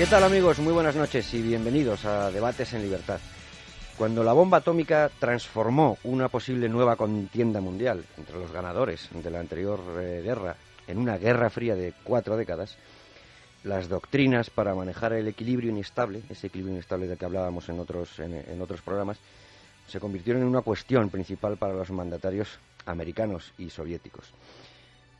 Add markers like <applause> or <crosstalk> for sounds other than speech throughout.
¿Qué tal amigos? Muy buenas noches y bienvenidos a Debates en Libertad. Cuando la bomba atómica transformó una posible nueva contienda mundial entre los ganadores de la anterior eh, guerra en una guerra fría de cuatro décadas, las doctrinas para manejar el equilibrio inestable, ese equilibrio inestable del que hablábamos en otros, en otros programas, se convirtieron en una cuestión principal para los mandatarios americanos y soviéticos.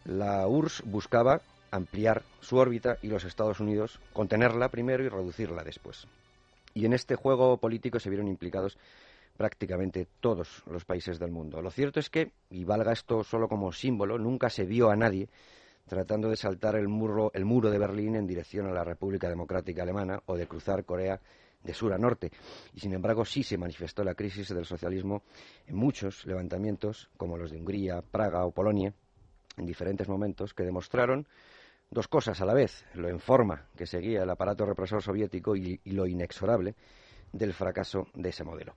La URSS buscaba ampliar su órbita y los Estados Unidos contenerla primero y reducirla después. Y en este juego político se vieron implicados prácticamente todos los países del mundo. Lo cierto es que, y valga esto solo como símbolo, nunca se vio a nadie tratando de saltar el, muro, el muro de Berlín en dirección a la República Democrática Alemana o de cruzar Corea de sur a norte. Y sin embargo sí se manifestó la crisis del socialismo en muchos levantamientos, como los de Hungría, Praga o Polonia, en diferentes momentos, que demostraron dos cosas a la vez, lo en forma que seguía el aparato represor soviético y, lo inexorable del fracaso de ese modelo.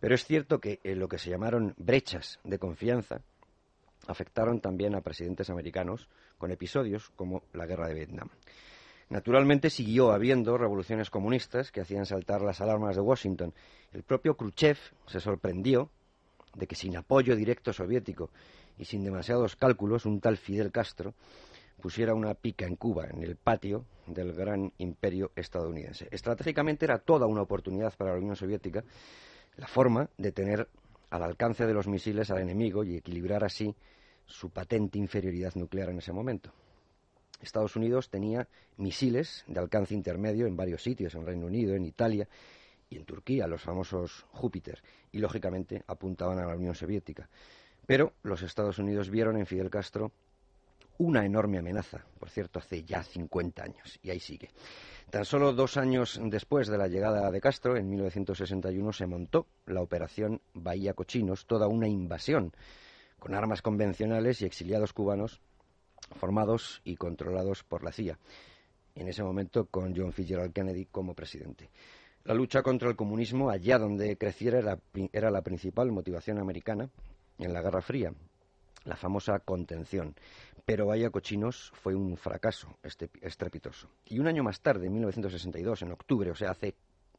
Pero es cierto que en lo que se llamaron brechas de confianza afectaron también a presidentes americanos con episodios como la guerra de Vietnam. Naturalmente siguió habiendo revoluciones comunistas que hacían saltar las alarmas de Washington. El propio Khrushchev se sorprendió de que sin apoyo directo soviético y sin demasiados cálculos, un tal Fidel Castro pusiera una pica en Cuba, en el patio del gran imperio estadounidense. Estratégicamente era toda una oportunidad para la Unión Soviética la forma de tener al alcance de los misiles al enemigo y equilibrar así su patente inferioridad nuclear en ese momento. Estados Unidos tenía misiles de alcance intermedio en varios sitios, en Reino Unido, en Italia y en Turquía, los famosos Júpiter, y lógicamente apuntaban a la Unión Soviética. Pero los Estados Unidos vieron en Fidel Castro una enorme amenaza, por cierto, hace ya 50 años, y ahí sigue. Tan solo dos años después de la llegada de Castro, en 1961, se montó la Operación Bahía Cochinos, toda una invasión, con armas convencionales y exiliados cubanos formados y controlados por la CIA, en ese momento con John Fitzgerald Kennedy como presidente. La lucha contra el comunismo, allá donde creciera, era, era la principal motivación americana en la Guerra Fría, la famosa contención. Pero vaya cochinos fue un fracaso este, estrepitoso. Y un año más tarde, en 1962, en octubre, o sea, hace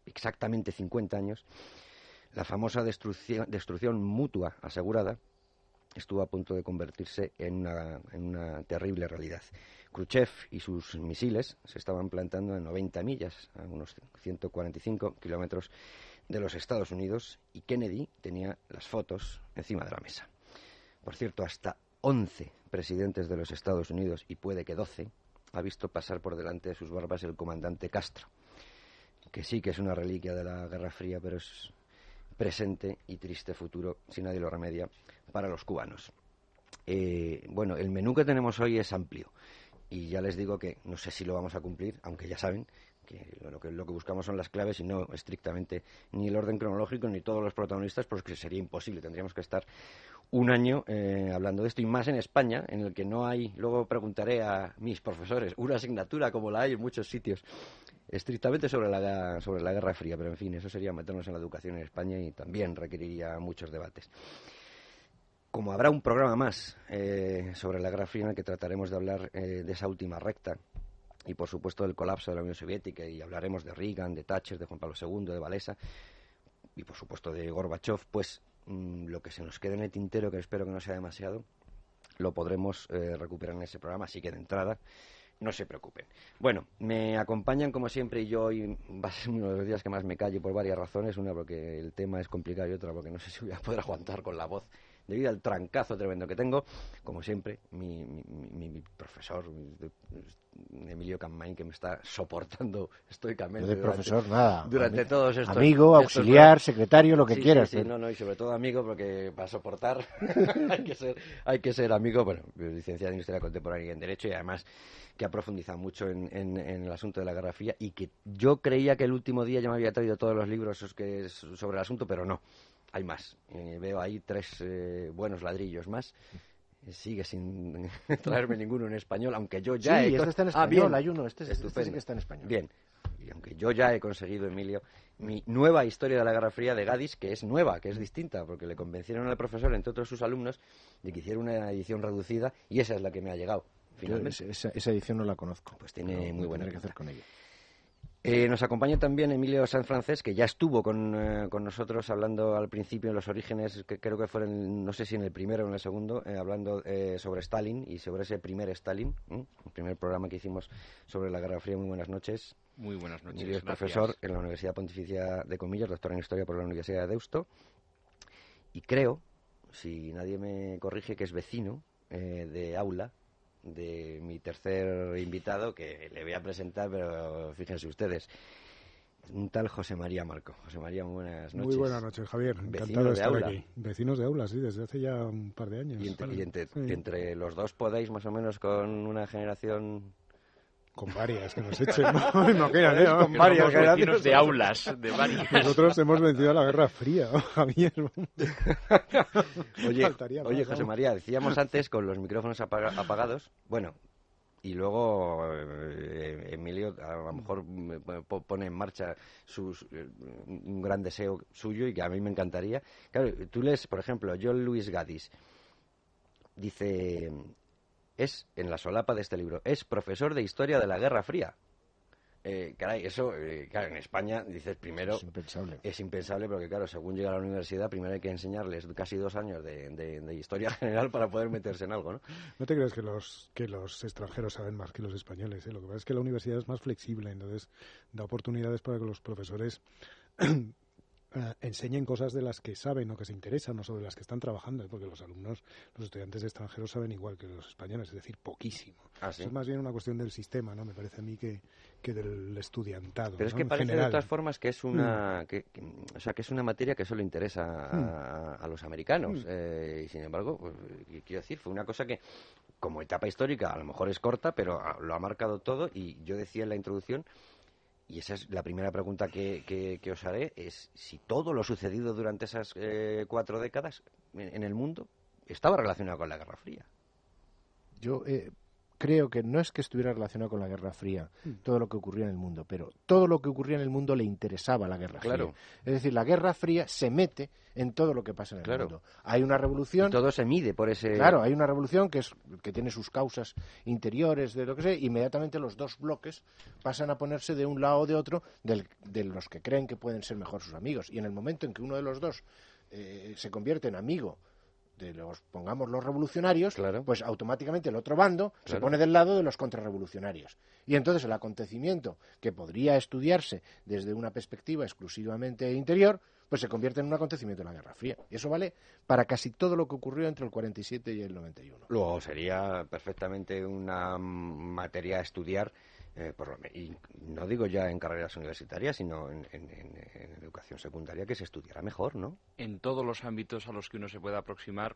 exactamente 50 años, la famosa destrucción, mutua asegurada estuvo a punto de convertirse en una, en una, terrible realidad. Khrushchev y sus misiles se estaban plantando en 90 millas, a unos 145 kilómetros de los Estados Unidos, y Kennedy tenía las fotos encima de la mesa. Por cierto, hasta 11 presidentes de los Estados Unidos, y puede que 12, ha visto pasar por delante de sus barbas el comandante Castro, que sí que es una reliquia de la Guerra Fría, pero es presente y triste futuro, si nadie lo remedia, para los cubanos. Eh, bueno, el menú que tenemos hoy es amplio y ya les digo que no sé si lo vamos a cumplir, aunque ya saben que lo, que lo que buscamos son las claves y no estrictamente ni el orden cronológico ni todos los protagonistas, porque sería imposible. Tendríamos que estar un año eh, hablando de esto y más en España, en el que no hay, luego preguntaré a mis profesores, una asignatura como la hay en muchos sitios, estrictamente sobre la, sobre la Guerra Fría, pero en fin, eso sería meternos en la educación en España y también requeriría muchos debates. Como habrá un programa más eh, sobre la Guerra Fría en el que trataremos de hablar eh, de esa última recta y por supuesto del colapso de la Unión Soviética y hablaremos de Reagan, de Thatcher, de Juan Pablo II, de Valesa y por supuesto de Gorbachev, pues mm, lo que se nos quede en el tintero, que espero que no sea demasiado, lo podremos eh, recuperar en ese programa, así que de entrada no se preocupen. Bueno, me acompañan como siempre y yo hoy va a ser uno de los días que más me callo por varias razones, una porque el tema es complicado y otra porque no sé si voy a poder <laughs> aguantar con la voz debido al trancazo tremendo que tengo, como siempre, mi, mi, mi, profesor, Emilio Campain, que me está soportando <laughs> estoicamente. de profesor, nada. Durante todos estos. Amigo, auxiliar, secretario, lo que quieras. Sí, no, no, y sobre todo amigo, porque para soportar <laughs> hay, que ser, hay que ser amigo. Bueno, licenciado en Historia Contemporánea y en Derecho, y además que ha profundizado mucho en, en, el asunto de la Guerra Fría y que yo creía que el último día ya me había traído todos los libros que, sobre el asunto, pero no, hay más. Eh, veo ahí tres eh, buenos ladrillos más sigue sin <laughs> traerme ninguno en español, aunque yo ya sí, este está en ah, español, hay uno, este, este, sí que está en español. Bien, y aunque yo ya he conseguido, Emilio, mi nueva historia de la Guerra Fría de Gadis, que es nueva, que es distinta, porque le convencieron al profesor, entre otros sus alumnos, de que hiciera una edición reducida, y esa es la que me ha llegado. Finalmente. esa, edición no la conozco. Pues tiene muy buena que hacer con ella. Eh, nos acompaña también Emilio San Francés, que ya estuvo con, eh, con, nosotros hablando al principio de los orígenes, que creo que fueron, no sé si en el primero o en el segundo, eh, hablando sobre Stalin y sobre ese primer Stalin, el primer programa que hicimos sobre la Guerra Fría. Muy buenas noches. Muy buenas noches. Emilio es profesor en la Universidad Pontificia de Comillas, doctor en Historia por la Universidad de Deusto. Y creo, si nadie me corrige, que es vecino de aula de mi tercer invitado, que le voy a presentar, pero fíjense ustedes. Un tal José María Marco. José María, muy buenas noches. Muy buenas noches, Javier. Encantado de, estar aula. aquí. Vecinos de aula, sí, desde hace ya un par de años. Y entre los dos podéis, más o menos, con una generación con varias que nos echen, <laughs> ¿no? Imagínate, ¿no? Con varias de aulas, <laughs> de varias. Nosotros hemos vencido la Guerra Fría, <laughs> Javier. oye, oye José María, decíamos antes con los micrófonos apagados, bueno, y luego eh, Emilio a lo mejor pone en marcha eh, un gran deseo suyo y que a mí me encantaría. Claro, tú lees, por ejemplo, John Luis Gadis, dice es, en la solapa de este libro, es profesor de historia de la Guerra Fría. Eh, caray, eso, eh, claro, en España, dices, primero... Es impensable. Es impensable porque, claro, según llega a la universidad, primero hay que enseñarles casi dos años de, historia <laughs> general para poder meterse en algo, ¿no? No te creas que los, que los extranjeros saben más que los españoles, ¿eh? Lo que pasa es que la universidad es más flexible, entonces da oportunidades para que los profesores <clears throat> Eh, enseñen cosas de las que saben o que se interesan o sobre las que están trabajando, porque los alumnos, los estudiantes extranjeros saben igual que los españoles, es decir, poquísimo. Ah, es más bien una cuestión del sistema, ¿no? Me parece a mí que, que del estudiantado. Pero es que parece de todas formas que es una, mm. que, o sea, que es una materia que solo interesa a, mm. los americanos. Mm. Eh, y sin embargo, pues, quiero decir, fue una cosa que como etapa histórica a lo mejor es corta, pero lo ha marcado todo y yo decía en la introducción y esa es la primera pregunta que, que, os haré, es si todo lo sucedido durante esas eh, cuatro décadas en, el mundo estaba relacionado con la Guerra Fría. Yo eh, creo que no es que estuviera relacionado con la Guerra Fría, mm. todo lo que ocurría en el mundo, pero todo lo que ocurría en el mundo le interesaba la Guerra claro. Fría. Es decir, la Guerra Fría se mete en todo lo que pasa en el mundo. Hay una revolución. todo se mide por ese. Claro, hay una revolución que, es, que tiene sus causas interiores, de lo que sea, inmediatamente los dos bloques pasan a ponerse de un lado o de otro de los que creen que pueden ser mejor sus amigos. Y en el momento en que uno de los dos eh, se convierte en amigo de los, pongamos, los revolucionarios, pues automáticamente el otro bando se pone del lado de los contrarrevolucionarios. Y entonces el acontecimiento que podría estudiarse desde una perspectiva exclusivamente interior, pues se convierte en un acontecimiento de la Guerra Fría. Y eso vale para casi todo lo que ocurrió entre el 47 y el 91. Luego sería perfectamente una materia a estudiar eh, y no digo ya en carreras universitarias, sino en, educación secundaria, que se estudiará mejor, ¿no? En todos los ámbitos a los que uno se pueda aproximar,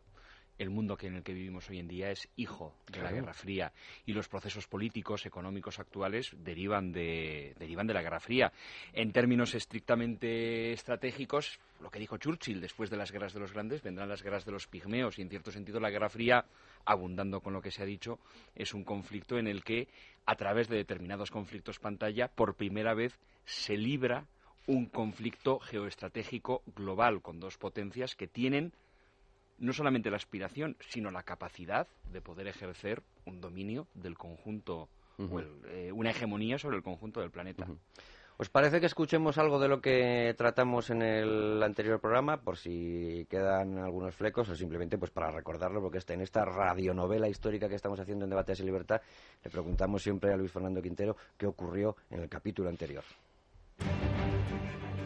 el mundo en el que vivimos hoy en día es hijo de la Guerra Fría. Y los procesos políticos, económicos actuales derivan de, derivan de la Guerra Fría. En términos estrictamente estratégicos, lo que dijo Churchill, después de las guerras de los grandes vendrán las guerras de los pigmeos. Y en cierto sentido la Guerra Fría, abundando con lo que se ha dicho, es un conflicto en el que a través de determinados conflictos pantalla por primera vez se libra un conflicto geoestratégico global con dos potencias que tienen no solamente la aspiración, sino la capacidad de poder ejercer un dominio del conjunto, eh, una hegemonía sobre el conjunto del planeta. ¿Os parece que escuchemos algo de lo que tratamos en el anterior programa, por si quedan algunos flecos o simplemente pues para recordarlo, porque está en esta radionovela histórica que estamos haciendo en Debates y Libertad, le preguntamos siempre a Luis Fernando Quintero qué ocurrió en el capítulo anterior.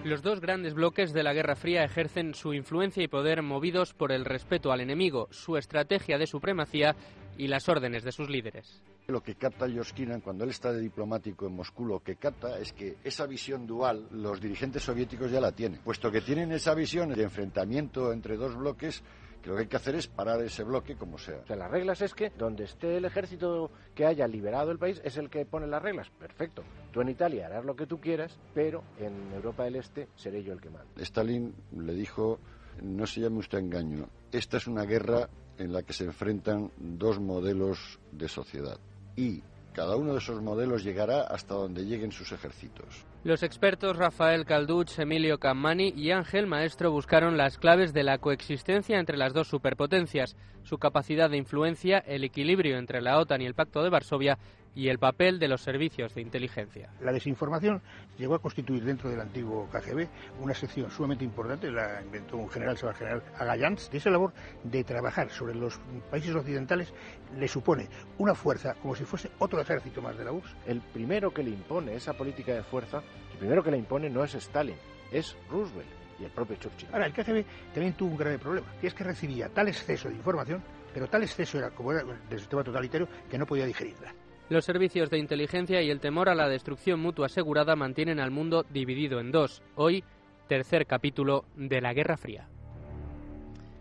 Los dos grandes bloques de la Guerra Fría ejercen su influencia y poder movidos por el respeto al enemigo, su estrategia de supremacía y las órdenes de sus líderes. Lo que capta Yoskinan cuando él está de diplomático en Moscú, lo que capta es que esa visión dual los dirigentes soviéticos ya la tienen. Puesto que tienen esa visión de enfrentamiento entre dos bloques, que lo que hay que hacer es parar ese bloque como sea. O sea, las reglas es que donde esté el ejército que haya liberado el país es el que pone las reglas. Perfecto. Tú en Italia harás lo que tú quieras, pero en Europa del Este seré yo el que manda. Stalin le dijo, no se llame usted engaño, esta es una guerra en la que se enfrentan dos modelos de sociedad y cada uno de esos modelos llegará hasta donde lleguen sus ejércitos. Los expertos Rafael Calduch, Emilio Cammani y Ángel Maestro buscaron las claves de la coexistencia entre las dos superpotencias, su capacidad de influencia, el equilibrio entre la OTAN y el Pacto de Varsovia y el papel de los servicios de inteligencia. La desinformación llegó a constituir dentro del antiguo KGB una sección sumamente importante, la inventó un general, se llama general Agayans, de esa labor de trabajar sobre los países occidentales le supone una fuerza como si fuese otro ejército más de la URSS. El primero que le impone esa política de fuerza, el primero que la impone no es Stalin, es Roosevelt y el propio Churchill. Ahora, el KGB también tuvo un grave problema, que es que recibía tal exceso de información, pero tal exceso era como era del sistema totalitario que no podía digerirla. Los servicios de inteligencia y el temor a la destrucción mutua asegurada mantienen al mundo dividido en dos. Hoy, tercer capítulo de la Guerra Fría.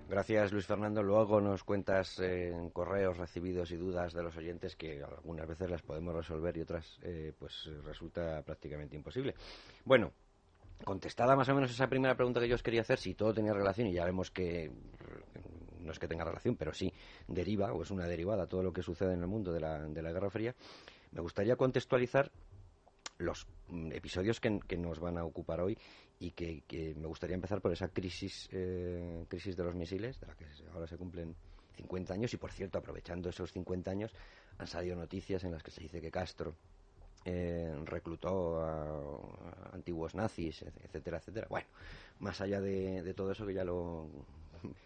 Gracias, Luis Fernando. Luego nos cuentas eh, en correos recibidos y dudas de los oyentes que algunas veces las podemos resolver y otras eh, pues resulta prácticamente imposible. Bueno, contestada más o menos esa primera pregunta que yo os quería hacer, si todo tenía relación, y ya vemos que no es que tenga relación, pero sí deriva o es una derivada todo lo que sucede en el mundo de la, de la Guerra Fría, me gustaría contextualizar los mm, episodios que, nos van a ocupar hoy y que, me gustaría empezar por esa crisis, eh, crisis de los misiles, de la que ahora se cumplen 50 años y, por cierto, aprovechando esos 50 años, han salido noticias en las que se dice que Castro eh, reclutó a, antiguos nazis, etcétera, etcétera. Bueno, más allá de, todo eso, que ya lo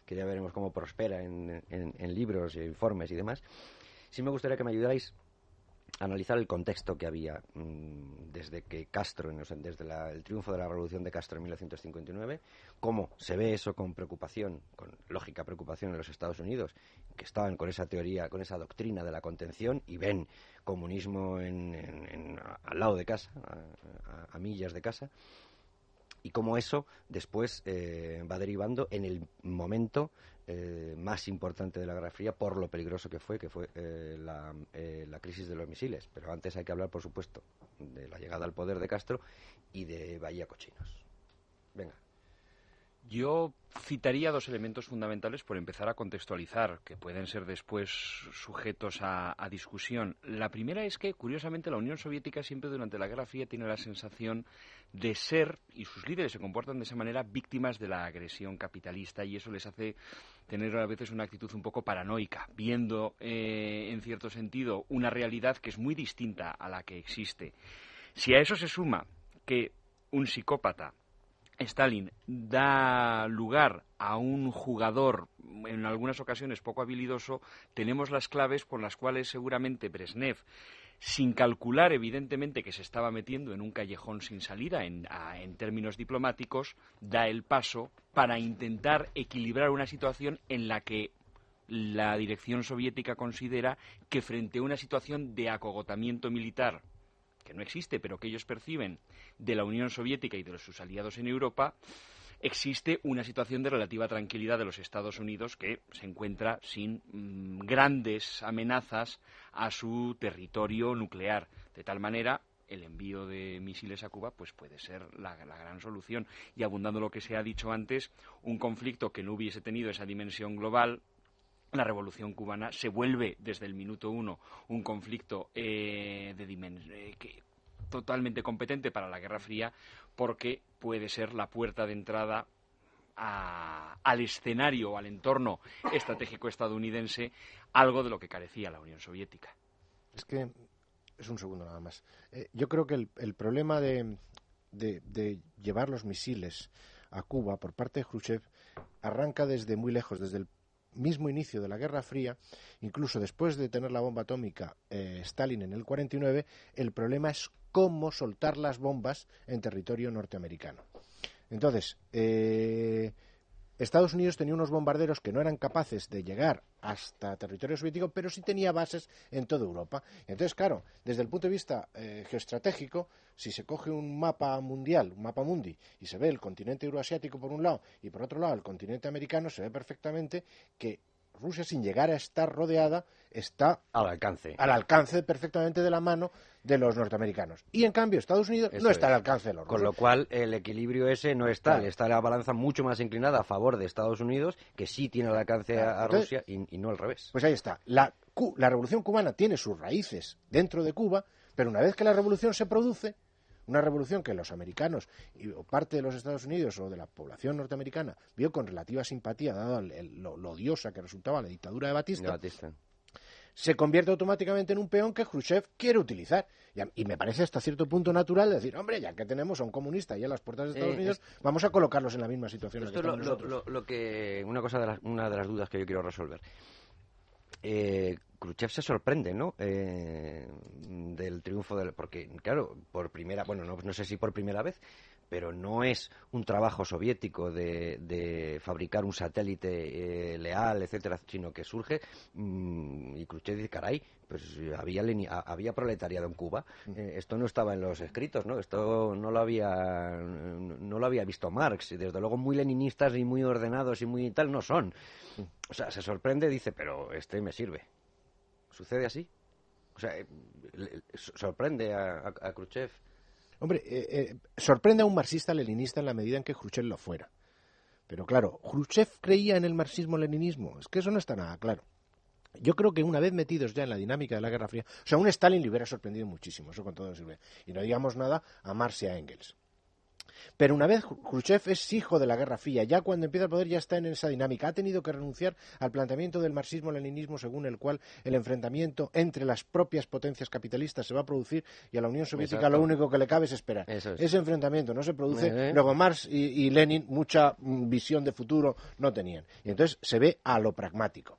que ya veremos cómo prospera en, en, libros, e informes y demás, sí me gustaría que me ayudarais a analizar el contexto que había mm, desde que Castro, desde el triunfo de la revolución de Castro en 1959, cómo se ve eso con preocupación, con lógica preocupación en los Estados Unidos, que estaban con esa teoría, con esa doctrina de la contención y ven comunismo en, al lado de casa, a millas de casa, y cómo eso después eh, va derivando en el momento eh, más importante de la Guerra Fría por lo peligroso que fue, que fue eh, la, la, crisis de los misiles. Pero antes hay que hablar, por supuesto, de la llegada al poder de Castro y de Bahía Cochinos. Venga. Yo citaría dos elementos fundamentales por empezar a contextualizar, que pueden ser después sujetos a, discusión. La primera es que, curiosamente, la Unión Soviética siempre durante la Guerra Fría tiene la sensación de ser, y sus líderes se comportan de esa manera, víctimas de la agresión capitalista, y eso les hace tener a veces una actitud un poco paranoica, viendo, eh, en cierto sentido, una realidad que es muy distinta a la que existe. Si a eso se suma que un psicópata Stalin da lugar a un jugador en algunas ocasiones poco habilidoso, tenemos las claves por las cuales seguramente Brezhnev, sin calcular evidentemente que se estaba metiendo en un callejón sin salida en, en términos diplomáticos, da el paso para intentar equilibrar una situación en la que la dirección soviética considera que frente a una situación de acogotamiento militar que no existe, pero que ellos perciben de la Unión Soviética y de sus aliados en Europa, existe una situación de relativa tranquilidad de los Estados Unidos que se encuentra sin mm, grandes amenazas a su territorio nuclear. De tal manera, el envío de misiles a Cuba pues puede ser la, la, gran solución. Y abundando lo que se ha dicho antes, un conflicto que no hubiese tenido esa dimensión global, la revolución cubana se vuelve desde el minuto uno un conflicto eh, de eh, totalmente competente para la Guerra Fría porque puede ser la puerta de entrada al escenario, al entorno estratégico estadounidense, algo de lo que carecía la Unión Soviética. Es que, es un segundo nada más. Eh, yo creo que el, problema de, de, llevar los misiles a Cuba por parte de Khrushchev arranca desde muy lejos, desde el mismo inicio de la Guerra Fría, incluso después de tener la bomba atómica eh, Stalin en el 49, el problema es cómo soltar las bombas en territorio norteamericano. Entonces, eh, Estados Unidos tenía unos bombarderos que no eran capaces de llegar hasta territorio soviético, pero sí tenía bases en toda Europa. Entonces, claro, desde el punto de vista eh, geoestratégico, si se coge un mapa mundial, un mapa mundi, y se ve el continente euroasiático por un lado y por otro lado el continente americano, se ve perfectamente que Rusia, sin llegar a estar rodeada, está al alcance. Al alcance perfectamente de la mano de los norteamericanos. Y en cambio, Estados Unidos no está al alcance de los Con lo cual, el equilibrio ese no está. Está la balanza mucho más inclinada a favor de Estados Unidos, que sí tiene al alcance a, Rusia, y, no al revés. Pues ahí está. La, la revolución cubana tiene sus raíces dentro de Cuba, pero una vez que la revolución se produce, una revolución que los americanos y o parte de los Estados Unidos o de la población norteamericana vio con relativa simpatía, dado lo, odiosa que resultaba la dictadura de Batista, se convierte automáticamente en un peón que Khrushchev quiere utilizar. Y, me parece hasta cierto punto natural decir, hombre, ya que tenemos a un comunista y a las puertas de Estados eh, Unidos, vamos a colocarlos en la misma situación. Esto que nosotros. Lo, que, una, cosa de una de las dudas que yo quiero resolver. Eh, Khrushchev se sorprende, ¿no? Eh, del triunfo del. Porque, claro, por primera. Bueno, no, no sé si por primera vez, pero no es un trabajo soviético de, fabricar un satélite eh, leal, etcétera, sino que surge mm, y Khrushchev dice, caray, pues había, había proletariado en Cuba, eh, esto no estaba en los escritos, ¿no? Esto no lo había no lo había visto Marx, y desde luego muy leninistas y muy ordenados y muy tal no son. O sea, se sorprende, dice, pero este me sirve. ¿Sucede así? O sea, eh, sorprende a, a Khrushchev Hombre, eh, eh, sorprende a un marxista-leninista en la medida en que Khrushchev lo fuera. Pero claro, ¿Khrushchev creía en el marxismo-leninismo? Es que eso no está nada claro. Yo creo que una vez metidos ya en la dinámica de la Guerra Fría, o sea, un Stalin le hubiera sorprendido muchísimo, eso con todo sirve. Y no digamos nada a Marx y a Engels. Pero una vez Khrushchev es hijo de la Guerra Fría, ya cuando empieza el poder ya está en esa dinámica. Ha tenido que renunciar al planteamiento del marxismo-leninismo según el cual el enfrentamiento entre las propias potencias capitalistas se va a producir y a la Unión Soviética lo único que le cabe es esperar. Ese enfrentamiento no se produce. Eh. Luego Marx y Lenin mucha mm, visión de futuro no tenían. Y entonces se ve a lo pragmático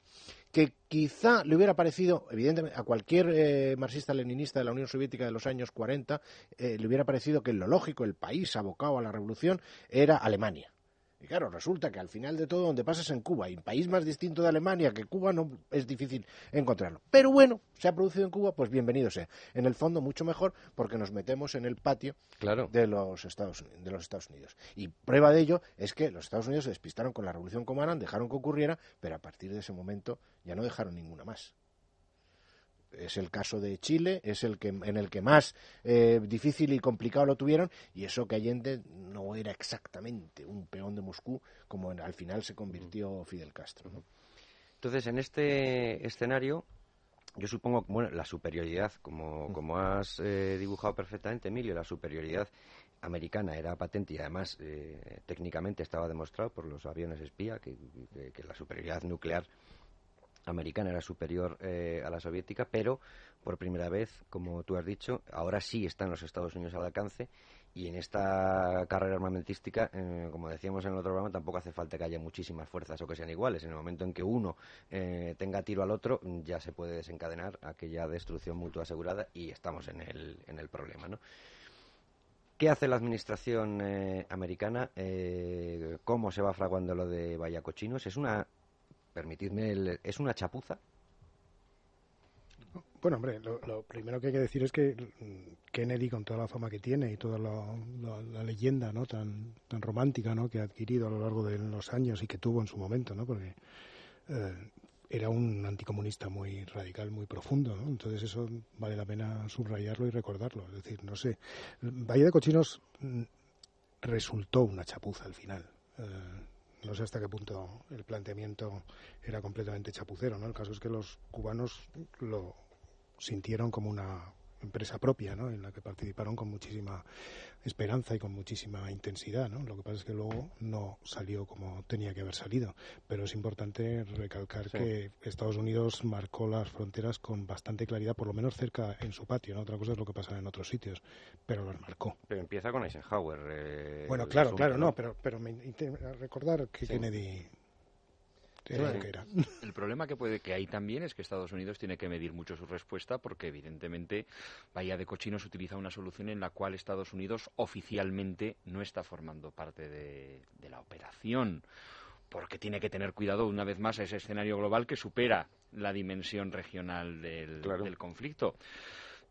que quizá le hubiera parecido, evidentemente, a cualquier eh, marxista-leninista de la Unión Soviética de los años 40, eh, le hubiera parecido que lo lógico, el país abocado a la revolución, era Alemania. Y claro, resulta que al final de todo, donde pasas en Cuba, y un país más distinto de Alemania que Cuba, no es difícil encontrarlo. Pero bueno, se ha producido en Cuba, pues bienvenido sea. En el fondo, mucho mejor, porque nos metemos en el patio de, los Estados, de los Estados Unidos. Y prueba de ello es que los Estados Unidos se despistaron con la revolución cubana, dejaron que ocurriera, pero a partir de ese momento ya no dejaron ninguna más es el caso de Chile, es el que en el que más eh, difícil y complicado lo tuvieron, y eso que Allende no era exactamente un peón de Moscú como al final se convirtió Fidel Castro. Entonces, en este escenario, yo supongo, bueno, la superioridad, como, como has eh, dibujado perfectamente, Emilio, la superioridad americana era patente y además eh, técnicamente estaba demostrado por los aviones espía que la superioridad nuclear americana era superior eh, a la soviética, pero por primera vez, como tú has dicho, ahora sí están los Estados Unidos al alcance y en esta carrera armamentística, eh, como decíamos en el otro programa, tampoco hace falta que haya muchísimas fuerzas o que sean iguales. En el momento en que uno eh, tenga tiro al otro, ya se puede desencadenar aquella destrucción mutua asegurada y estamos en el, en el problema, ¿no? ¿Qué hace la administración americana? ¿Cómo se va fraguando lo de Vallacochinos? Es una permitidme, ¿es una chapuza? Bueno, hombre, lo, primero que hay que decir es que Kennedy, con toda la fama que tiene y toda la, leyenda ¿no? tan, tan romántica ¿no? que ha adquirido a lo largo de los años y que tuvo en su momento, ¿no? porque eh, era un anticomunista muy radical, muy profundo, ¿no? entonces eso vale la pena subrayarlo y recordarlo. Es decir, no sé, Valle de Cochinos mm, resultó una chapuza al final. Eh, no sé hasta qué punto el planteamiento era completamente chapucero, ¿no? El caso es que los cubanos lo sintieron como una empresa propia, ¿no? En la que participaron con muchísima esperanza y con muchísima intensidad, ¿no? Lo que pasa es que luego no salió como tenía que haber salido, pero es importante recalcar que Estados Unidos marcó las fronteras con bastante claridad, por lo menos cerca en su patio, ¿no? Otra cosa es lo que pasa en otros sitios, pero las marcó. Pero empieza con Eisenhower. Eh, bueno, claro, claro, no, pero pero me recordar que Kennedy <laughs> el problema que puede que hay también es que Estados Unidos tiene que medir mucho su respuesta porque evidentemente Bahía de Cochinos utiliza una solución en la cual Estados Unidos oficialmente no está formando parte de, la operación porque tiene que tener cuidado una vez más a ese escenario global que supera la dimensión regional del, del conflicto.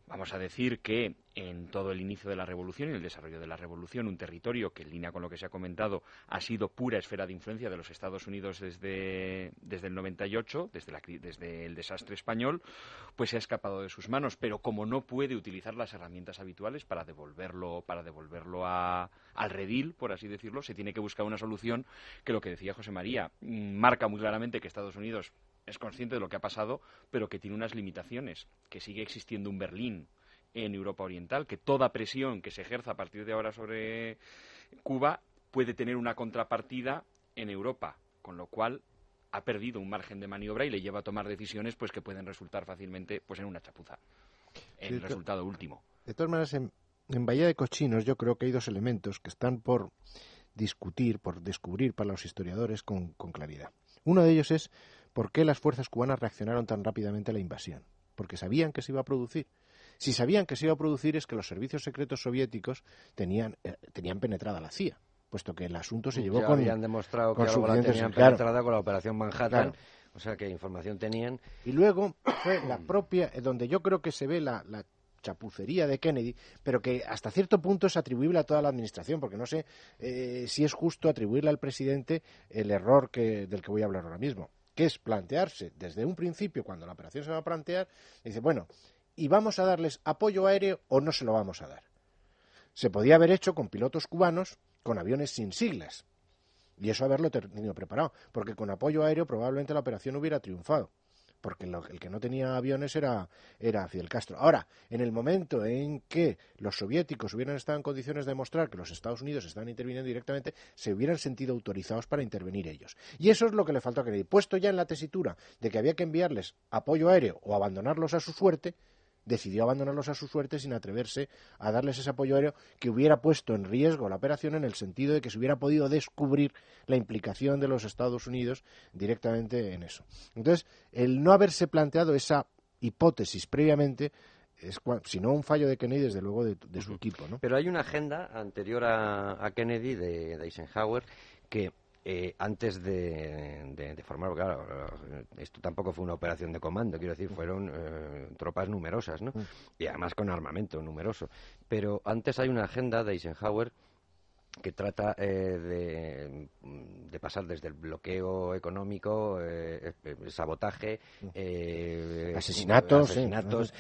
Vamos a decir que en todo el inicio de la revolución y el desarrollo de la revolución, un territorio que, en línea con lo que se ha comentado, ha sido pura esfera de influencia de los Estados Unidos desde, desde el 98, desde, la, desde el desastre español, pues se ha escapado de sus manos. Pero como no puede utilizar las herramientas habituales para devolverlo, para devolverlo a, al redil, por así decirlo, se tiene que buscar una solución que lo que decía José María mm, marca muy claramente que Estados Unidos es consciente de lo que ha pasado, pero que tiene unas limitaciones, que sigue existiendo un Berlín en Europa Oriental, que toda presión que se ejerza a partir de ahora sobre Cuba puede tener una contrapartida en Europa, con lo cual ha perdido un margen de maniobra y le lleva a tomar decisiones pues que pueden resultar fácilmente pues en una chapuza. El resultado último. De todas maneras, en, en Bahía de Cochinos yo creo que hay dos elementos que están por discutir, por descubrir para los historiadores con, con claridad. Uno de ellos es ¿Por qué las fuerzas cubanas reaccionaron tan rápidamente a la invasión? Porque sabían que se iba a producir. Si sabían que se iba a producir es que los servicios secretos soviéticos tenían, eh, tenían penetrada la CIA, puesto que el asunto se llevó ya con. habían demostrado que algo la tenían penetrada con la operación Manhattan. O sea, que información tenían. Y luego fue la propia, eh, donde yo creo que se ve la, chapucería de Kennedy, pero que hasta cierto punto es atribuible a toda la administración, porque no sé eh, si es justo atribuirle al presidente el error que, del que voy a hablar ahora mismo que es plantearse desde un principio, cuando la operación se va a plantear, dice, bueno, ¿y vamos a darles apoyo aéreo o no se lo vamos a dar? Se podía haber hecho con pilotos cubanos con aviones sin siglas, y eso haberlo tenido preparado, porque con apoyo aéreo probablemente la operación hubiera triunfado porque el que no tenía aviones era, era Fidel Castro. Ahora, en el momento en que los soviéticos hubieran estado en condiciones de demostrar que los Estados Unidos estaban interviniendo directamente, se hubieran sentido autorizados para intervenir ellos. Y eso es lo que le faltó a Kennedy. Puesto ya en la tesitura de que había que enviarles apoyo aéreo o abandonarlos a su suerte, decidió abandonarlos a su suerte sin atreverse a darles ese apoyo aéreo que hubiera puesto en riesgo la operación en el sentido de que se hubiera podido descubrir la implicación de los Estados Unidos directamente en eso. Entonces, el no haberse planteado esa hipótesis previamente es sino un fallo de Kennedy desde luego de, su equipo ¿no? pero hay una agenda anterior a, Kennedy de Eisenhower que eh, antes de, de, formar, claro, esto tampoco fue una operación de comando, quiero decir, fueron eh, tropas numerosas, ¿no? Mm. Y además con armamento numeroso. Pero antes hay una agenda de Eisenhower que trata eh, de, pasar desde el bloqueo económico, sabotaje, mm. asesinatos, asesinatos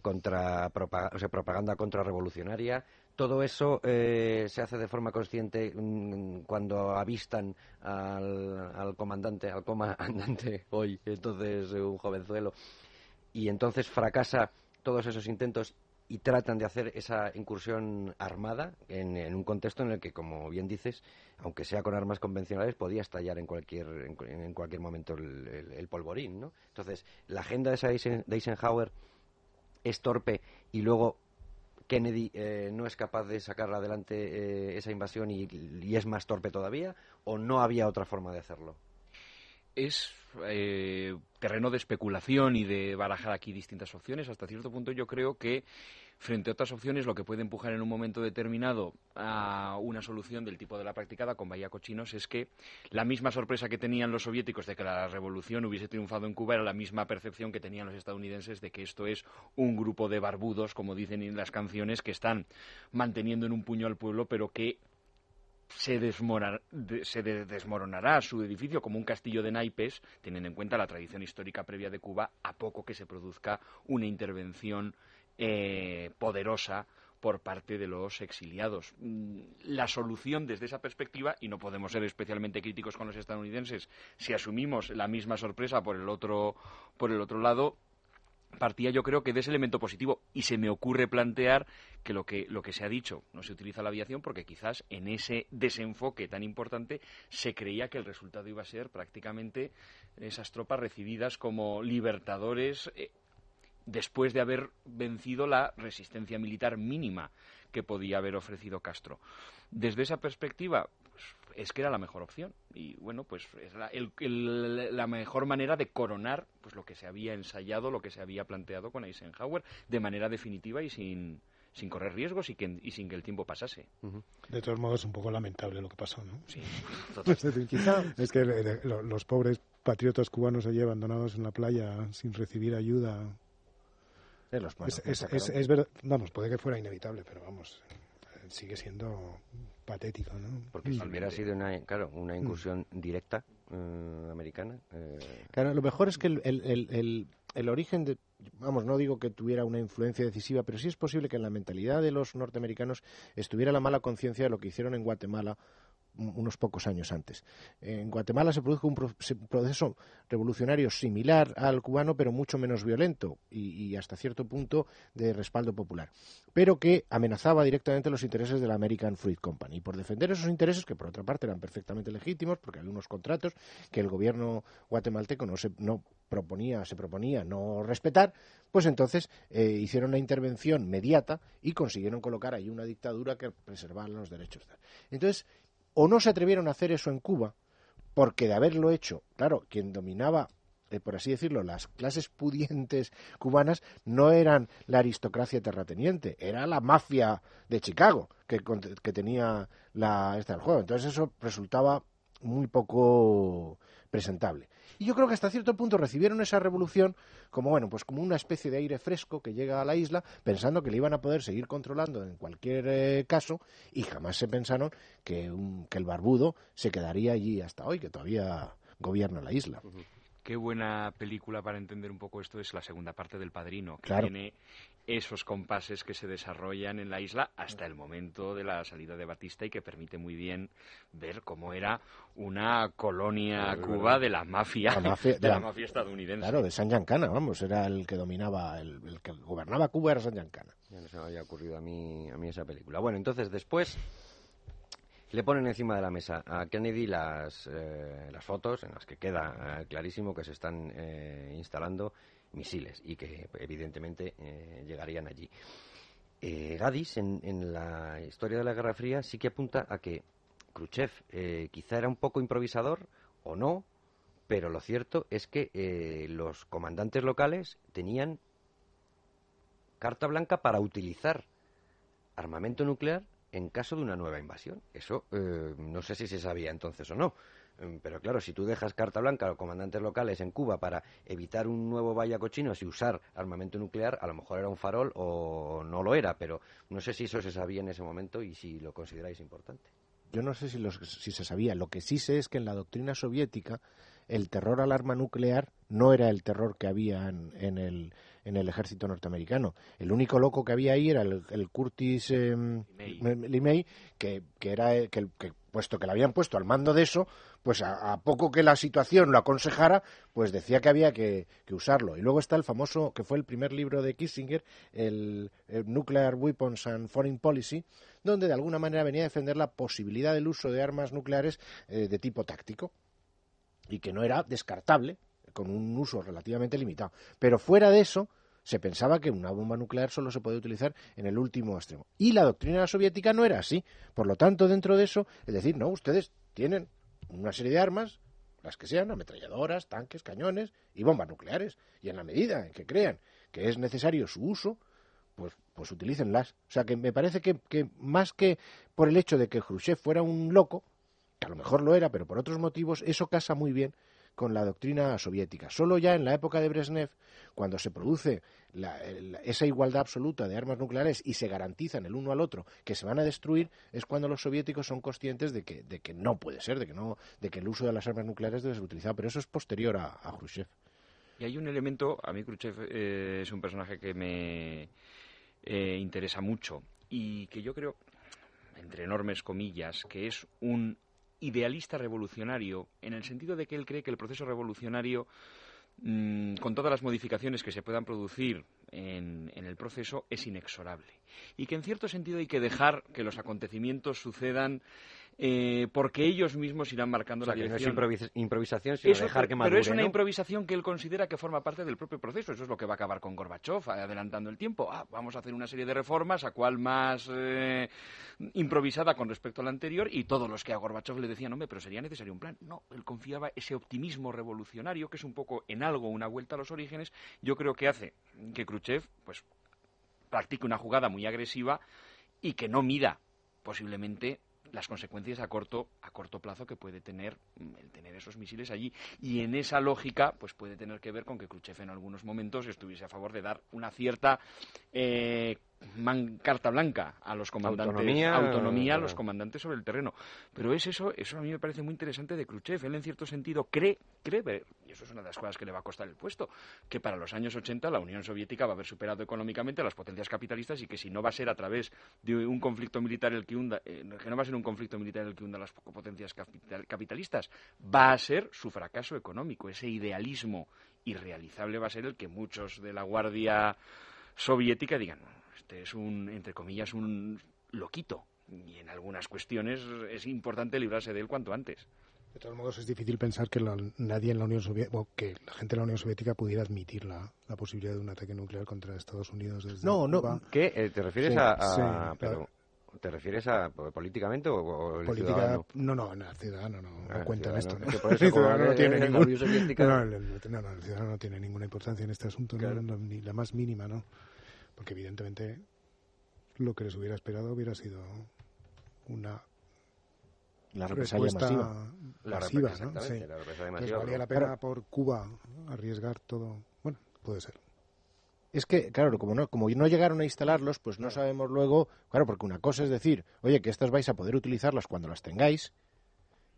contra o sea, propaganda contrarrevolucionaria, todo eso eh, se hace de forma consciente mm, cuando avistan al, comandante, al comandante <laughs> hoy, entonces un jovenzuelo, y entonces fracasa todos esos intentos y tratan de hacer esa incursión armada en, un contexto en el que, como bien dices, aunque sea con armas convencionales, podía estallar en cualquier, en, cualquier momento el, polvorín, ¿no? Entonces, la agenda de Eisenhower es torpe y luego Kennedy eh, no es capaz de sacar adelante eh, esa invasión y, es más torpe todavía, o no había otra forma de hacerlo? Es eh, terreno de especulación y de barajar aquí distintas opciones. Hasta cierto punto yo creo que frente a otras opciones, lo que puede empujar en un momento determinado a una solución del tipo de la practicada con Bahía Cochinos es que la misma sorpresa que tenían los soviéticos de que la revolución hubiese triunfado en Cuba era la misma percepción que tenían los estadounidenses de que esto es un grupo de barbudos, como dicen en las canciones, que están manteniendo en un puño al pueblo, pero que se, se desmoronará su edificio como un castillo de naipes, teniendo en cuenta la tradición histórica previa de Cuba, a poco que se produzca una intervención eh, poderosa por parte de los exiliados. Mm, la solución desde esa perspectiva, y no podemos ser especialmente críticos con los estadounidenses, si asumimos la misma sorpresa por el otro, por el otro lado, partía yo creo que de ese elemento positivo y se me ocurre plantear que lo que lo que se ha dicho no se utiliza la aviación porque quizás en ese desenfoque tan importante se creía que el resultado iba a ser prácticamente esas tropas recibidas como libertadores eh, después de haber vencido la resistencia militar mínima que podía haber ofrecido Castro. Desde esa perspectiva, pues, es que era la mejor opción y bueno, pues es la, mejor manera de coronar pues lo que se había ensayado, lo que se había planteado con Eisenhower de manera definitiva y sin sin correr riesgos y, que, y sin que el tiempo pasase. De todos modos, es un poco lamentable lo que pasó, ¿no? Sí, <laughs> es que eh, los pobres patriotas cubanos allí abandonados en la playa sin recibir ayuda. Es, es, verdad, vamos, puede que fuera inevitable, pero vamos, sigue siendo patético, ¿no? Porque si hubiera sido una, claro, una incursión directa eh, americana. Eh... Claro, lo mejor es que el, el, el, el, origen de. Vamos, no digo que tuviera una influencia decisiva, pero sí es posible que en la mentalidad de los norteamericanos estuviera la mala conciencia de lo que hicieron en Guatemala unos pocos años antes. En Guatemala se produjo un proceso revolucionario similar al cubano, pero mucho menos violento y, hasta cierto punto de respaldo popular, pero que amenazaba directamente los intereses de la American Fruit Company. Y por defender esos intereses, que por otra parte eran perfectamente legítimos, porque había unos contratos que el gobierno guatemalteco no se no proponía, se proponía no respetar, pues entonces eh, hicieron una intervención mediata y consiguieron colocar ahí una dictadura que preservara los derechos. Entonces, o no se atrevieron a hacer eso en Cuba, porque de haberlo hecho, claro, quien dominaba, eh, por así decirlo, las clases pudientes cubanas no eran la aristocracia terrateniente, era la mafia de Chicago que, que tenía la, esta del juego. Entonces eso resultaba muy poco presentable. Y yo creo que hasta cierto punto recibieron esa revolución como bueno, pues como una especie de aire fresco que llega a la isla, pensando que le iban a poder seguir controlando en cualquier eh, caso, y jamás se pensaron que, que el barbudo se quedaría allí hasta hoy, que todavía gobierna la isla. Qué buena película para entender un poco esto es la segunda parte del Padrino, que tiene esos compases que se desarrollan en la isla hasta el momento de la salida de Batista y que permite muy bien ver cómo era una colonia Cuba de la mafia, <laughs> de, la, mafia estadounidense. Claro, de San Giancana, vamos, era el que dominaba, el, que gobernaba Cuba era San Giancana. Ya no se me había ocurrido a mí, a mí esa película. Bueno, entonces después le ponen encima de la mesa a Kennedy las, eh, las fotos en las que queda eh, clarísimo que se están eh, instalando misiles y que evidentemente llegarían allí. Gadis, en, en, la historia de la Guerra Fría, sí que apunta a que Khrushchev quizá era un poco improvisador o no, pero lo cierto es que los comandantes locales tenían carta blanca para utilizar armamento nuclear en caso de una nueva invasión. Eso eh, no sé si se sabía entonces o no. Mm, pero claro, si tú dejas carta blanca a los comandantes locales en Cuba para evitar un nuevo vaya cochino y usar armamento nuclear, a lo mejor era un farol o no lo era, pero no sé si eso se sabía en ese momento y si lo consideráis importante. Yo no sé si, si se sabía. Lo que sí sé es que en la doctrina soviética el terror al arma nuclear no era el terror que había en, el, en el ejército norteamericano. El único loco que había ahí era el, Curtis eh, Limey, que, que, era que, que, puesto que le habían puesto al mando de eso, pues a, poco que la situación lo aconsejara, pues decía que había que, usarlo. Y luego está el famoso, que fue el primer libro de Kissinger, el, Nuclear Weapons and Foreign Policy, donde de alguna manera venía a defender la posibilidad del uso de armas nucleares eh, de tipo táctico y que no era descartable con un uso relativamente limitado. Pero fuera de eso, se pensaba que una bomba nuclear solo se podía utilizar en el último extremo. Y la doctrina soviética no era así. Por lo tanto, dentro de eso, es decir, no, ustedes tienen una serie de armas, las que sean, ametralladoras, tanques, cañones y bombas nucleares. Y en la medida en que crean que es necesario su uso, pues, pues utilícenlas. O sea, que me parece que, que más que por el hecho de que Khrushchev fuera un loco, a lo mejor lo era, pero por otros motivos, eso casa muy bien con la doctrina soviética. Solo ya en la época de Brezhnev, cuando se produce esa igualdad absoluta de armas nucleares y se garantizan el uno al otro que se van a destruir, es cuando los soviéticos son conscientes de que, de que no puede ser, de que, no, de que el uso de las armas nucleares debe ser utilizado. Pero eso es posterior a, Khrushchev. Y hay un elemento, a mí Khrushchev eh, es un personaje que me eh, interesa mucho y que yo creo, entre enormes comillas, que es un idealista revolucionario, en el sentido de que él cree que el proceso revolucionario, mm, con todas las modificaciones que se puedan producir en, el proceso, es inexorable. Y que en cierto sentido hay que dejar que los acontecimientos sucedan eh, porque ellos mismos irán marcando la dirección. no es improvisación, sino dejar que Pero es una improvisación que él considera que forma parte del propio proceso. Eso es lo que va a acabar con Gorbachev, adelantando el tiempo. Ah, vamos a hacer una serie de reformas, a cual más eh, improvisada con respecto a la anterior, y todos los que a Gorbachev le decían, hombre, pero sería necesario un plan. No, él confiaba ese optimismo revolucionario, que es un poco en algo una vuelta a los orígenes, yo creo que hace que Khrushchev, pues practique una jugada muy agresiva y que no mida posiblemente las consecuencias a corto a corto plazo que puede tener mm, el tener esos misiles allí. Y en esa lógica pues puede tener que ver con que Khrushchev en algunos momentos estuviese a favor de dar una cierta eh, carta blanca a los comandantes. Autonomía, autonomía a los comandantes sobre el terreno. Pero es eso eso a mí me parece muy interesante de Khrushchev. Él en cierto sentido cree cree y eso es una de las cosas que le va a costar el puesto que para los años 80 la Unión Soviética va a haber superado económicamente a las potencias capitalistas y que si no va a ser a través de un conflicto militar el que hunda eh, que no va a ser un conflicto militar el que hunda las potencias capitalistas va a ser su fracaso económico. Ese idealismo irrealizable va a ser el que muchos de la guardia soviética digan este es un, entre comillas, un loquito. Y en algunas cuestiones es importante librarse de él cuanto antes. De todos modos, es difícil pensar que nadie en la Unión Soviética, o que la gente de la Unión Soviética pudiera admitir la, posibilidad de un ataque nuclear contra Estados Unidos desde No, no. ¿Qué? Eh, ¿Te refieres a, ¿Te refieres a políticamente o, el Política, ciudadano? No, no, el ciudadano no, no cuenta en esto. <laughs> el ciudadano no tiene ningún... <laughs> no, el, el, ciudadano no tiene ninguna importancia en este asunto, ni la más mínima, ¿no? Porque evidentemente lo que les hubiera esperado hubiera sido una la respuesta masiva. La masiva, ¿no? sí. la valía la pena por Cuba arriesgar todo. Bueno, puede ser. Es que, claro, como no, como no llegaron a instalarlos, pues no sabemos luego, claro, porque una cosa es decir, oye, que estas vais a poder utilizarlas cuando las tengáis,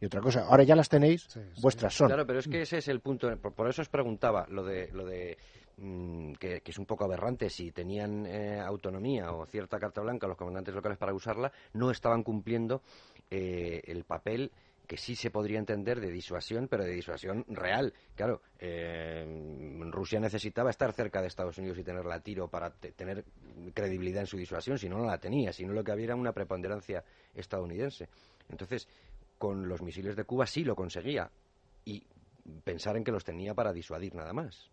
y otra cosa, ahora ya las tenéis, vuestras son. Claro, pero es que ese es el punto, por, eso os preguntaba lo de, lo de Mm, que, es un poco aberrante, si tenían eh, autonomía o cierta carta blanca los comandantes locales para usarla, no estaban cumpliendo eh, el papel que sí se podría entender de disuasión, pero de disuasión real. Claro, eh, Rusia necesitaba estar cerca de Estados Unidos y tenerla a tiro para tener credibilidad en su disuasión, si no, no la tenía, si no lo que había era una preponderancia estadounidense. Entonces, con los misiles de Cuba sí lo conseguía y pensar en que los tenía para disuadir nada más.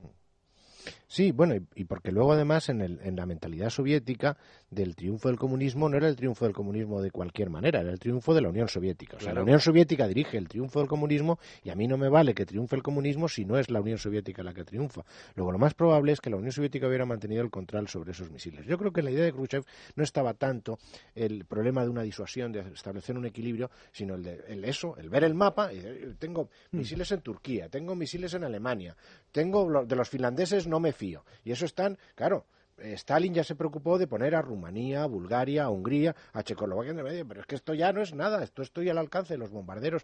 Sí, bueno, y, porque luego además en, el, en, la mentalidad soviética del triunfo del comunismo no era el triunfo del comunismo de cualquier manera, era el triunfo de la Unión Soviética. O sea, la Unión Soviética dirige el triunfo del comunismo y a mí no me vale que triunfe el comunismo si no es la Unión Soviética la que triunfa. Luego, lo más probable es que la Unión Soviética hubiera mantenido el control sobre esos misiles. Yo creo que la idea de Khrushchev no estaba tanto el problema de una disuasión, de establecer un equilibrio, sino el de el eso, el ver el mapa. Y, tengo hmm. misiles en Turquía, tengo misiles en Alemania, tengo de los finlandeses no me fío. Y eso están, claro, Stalin ya se preocupó de poner a Rumanía, a Bulgaria, a Hungría, a Checoslovaquia en medio, pero es que esto ya no es nada, esto estoy al alcance de los bombarderos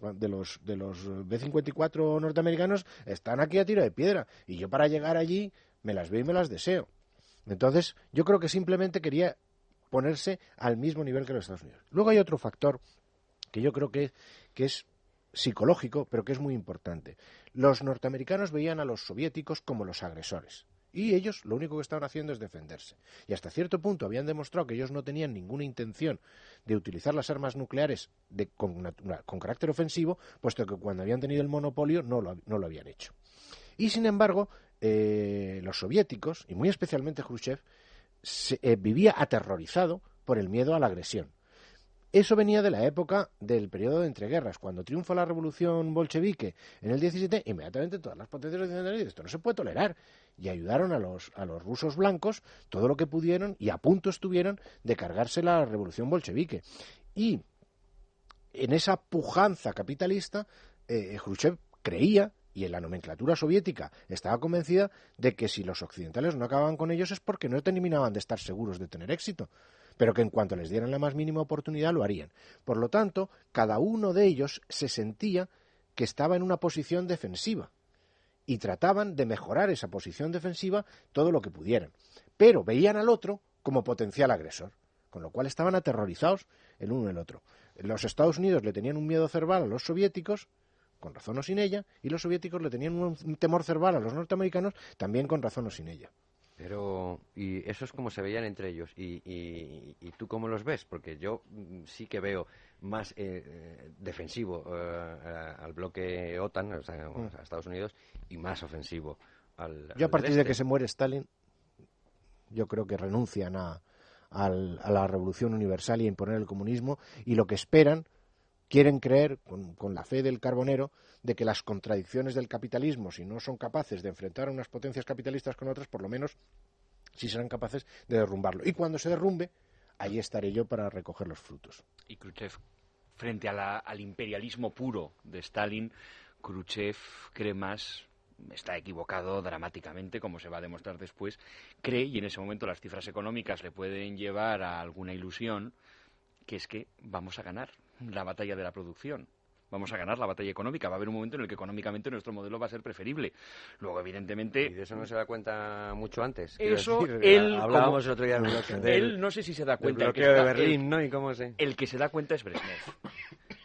de los de los B-54 norteamericanos están aquí a tiro de piedra y yo para llegar allí me las veo y me las deseo. Entonces, yo creo que simplemente quería ponerse al mismo nivel que los Estados Unidos. Luego hay otro factor que yo creo que, que es psicológico, pero que es muy importante. Los norteamericanos veían a los soviéticos como los agresores. Y ellos lo único que estaban haciendo es defenderse. Y hasta cierto punto habían demostrado que ellos no tenían ninguna intención de utilizar las armas nucleares con, carácter ofensivo, puesto que cuando habían tenido el monopolio no lo, habían hecho. Y sin embargo, eh, los soviéticos, y muy especialmente Khrushchev, eh, vivía aterrorizado por el miedo a la agresión. Eso venía de la época del periodo de entreguerras. Cuando triunfa la revolución bolchevique en el 17, inmediatamente todas las potencias occidentales esto no se puede tolerar. Y ayudaron a los, a los rusos blancos todo lo que pudieron y a punto estuvieron de cargarse la revolución bolchevique. Y en esa pujanza capitalista, eh, Khrushchev creía y en la nomenclatura soviética estaba convencida de que si los occidentales no acababan con ellos es porque no terminaban de estar seguros de tener éxito pero que en cuanto les dieran la más mínima oportunidad lo harían. Por lo tanto, cada uno de ellos se sentía que estaba en una posición defensiva y trataban de mejorar esa posición defensiva todo lo que pudieran. Pero veían al otro como potencial agresor, con lo cual estaban aterrorizados el uno el otro. Los Estados Unidos le tenían un miedo cerval a los soviéticos, con razón o sin ella, y los soviéticos le tenían un temor cerval a los norteamericanos, también con razón o sin ella. Pero, y eso es como se veían entre ellos. ¿Y, y, tú cómo los ves? Porque yo mm, sí que veo más eh, eh, defensivo eh, al bloque OTAN, o sea, mm. a Estados Unidos, y más ofensivo al. Yo, a partir de que se muere Stalin, yo creo que renuncian a, a la revolución universal y a imponer el comunismo, y lo que esperan quieren creer, con, la fe del carbonero, de que las contradicciones del capitalismo, si no son capaces de enfrentar a unas potencias capitalistas con otras, por lo menos si serán capaces de derrumbarlo. Y cuando se derrumbe, ahí estaré yo para recoger los frutos. Y Khrushchev, frente al imperialismo puro de Stalin, Khrushchev cree más está equivocado dramáticamente, como se va a demostrar después, cree, y en ese momento las cifras económicas le pueden llevar a alguna ilusión, que es que vamos a ganar la batalla de la producción vamos a ganar la batalla económica. Va a haber un momento en el que económicamente nuestro modelo va a ser preferible. Luego, evidentemente... ¿Y de eso no se da cuenta mucho antes? Eso, él... <laughs> Hablábamos el otro día de Él no sé si se da cuenta. El bloqueo de Berlín, ¿no? ¿Y cómo sé? El que se da cuenta es Brezhnev.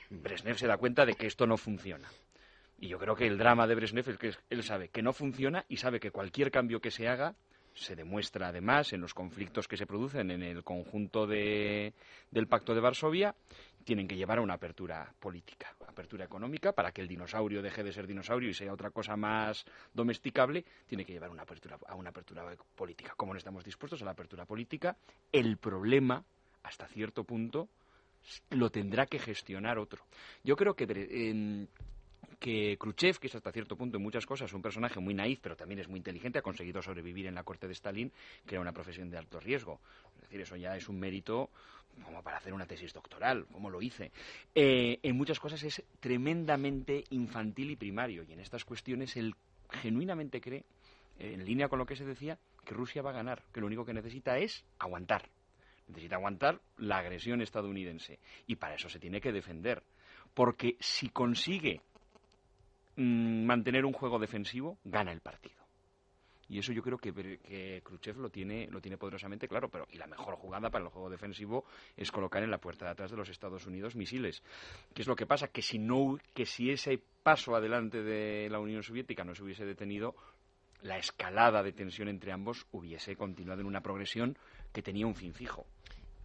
Brezhnev se da cuenta de que esto no funciona. Y yo creo que el drama de Brezhnev es que él sabe que no funciona y sabe que cualquier cambio que se haga se demuestra además en los conflictos que se producen en el conjunto de, del Pacto de Varsovia, tienen que llevar a una apertura política, apertura económica, para que el dinosaurio deje de ser dinosaurio y sea otra cosa más domesticable, tiene que llevar una apertura, a una apertura política. Como no estamos dispuestos a la apertura política, el problema, hasta cierto punto, lo tendrá que gestionar otro. Yo creo que que Khrushchev, que es hasta cierto punto en muchas cosas un personaje muy naif, pero también es muy inteligente, ha conseguido sobrevivir en la corte de Stalin, que era una profesión de alto riesgo. Es decir, eso ya es un mérito como para hacer una tesis doctoral, como lo hice. Eh, en muchas cosas es tremendamente infantil y primario, y en estas cuestiones él genuinamente cree, en línea con lo que se decía, que Rusia va a ganar, que lo único que necesita es aguantar. Necesita aguantar la agresión estadounidense. Y para eso se tiene que defender. Porque si consigue Mm, mantener un juego defensivo, gana el partido. Y eso yo creo que, que Khrushchev lo tiene, lo tiene poderosamente claro. Pero, y la mejor jugada para el juego defensivo es colocar en la puerta de atrás de los Estados Unidos misiles. ¿Qué es lo que pasa? Que si, no, que si ese paso adelante de la Unión Soviética no se hubiese detenido, la escalada de tensión entre ambos hubiese continuado en una progresión que tenía un fin fijo.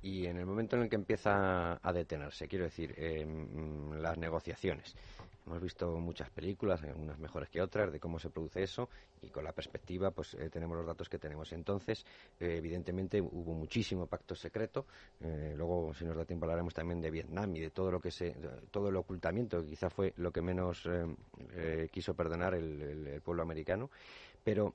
Y en el momento en el que empieza a detenerse, quiero decir, em, las negociaciones, Hemos visto muchas películas, unas mejores que otras, de cómo se produce eso y con la perspectiva pues eh, tenemos los datos que tenemos. Entonces, eh, evidentemente hubo muchísimo pacto secreto. Eh, luego, si nos da tiempo, hablaremos también de Vietnam y de todo lo que se, todo el ocultamiento, que quizá fue lo que menos quiso perdonar el pueblo americano. Pero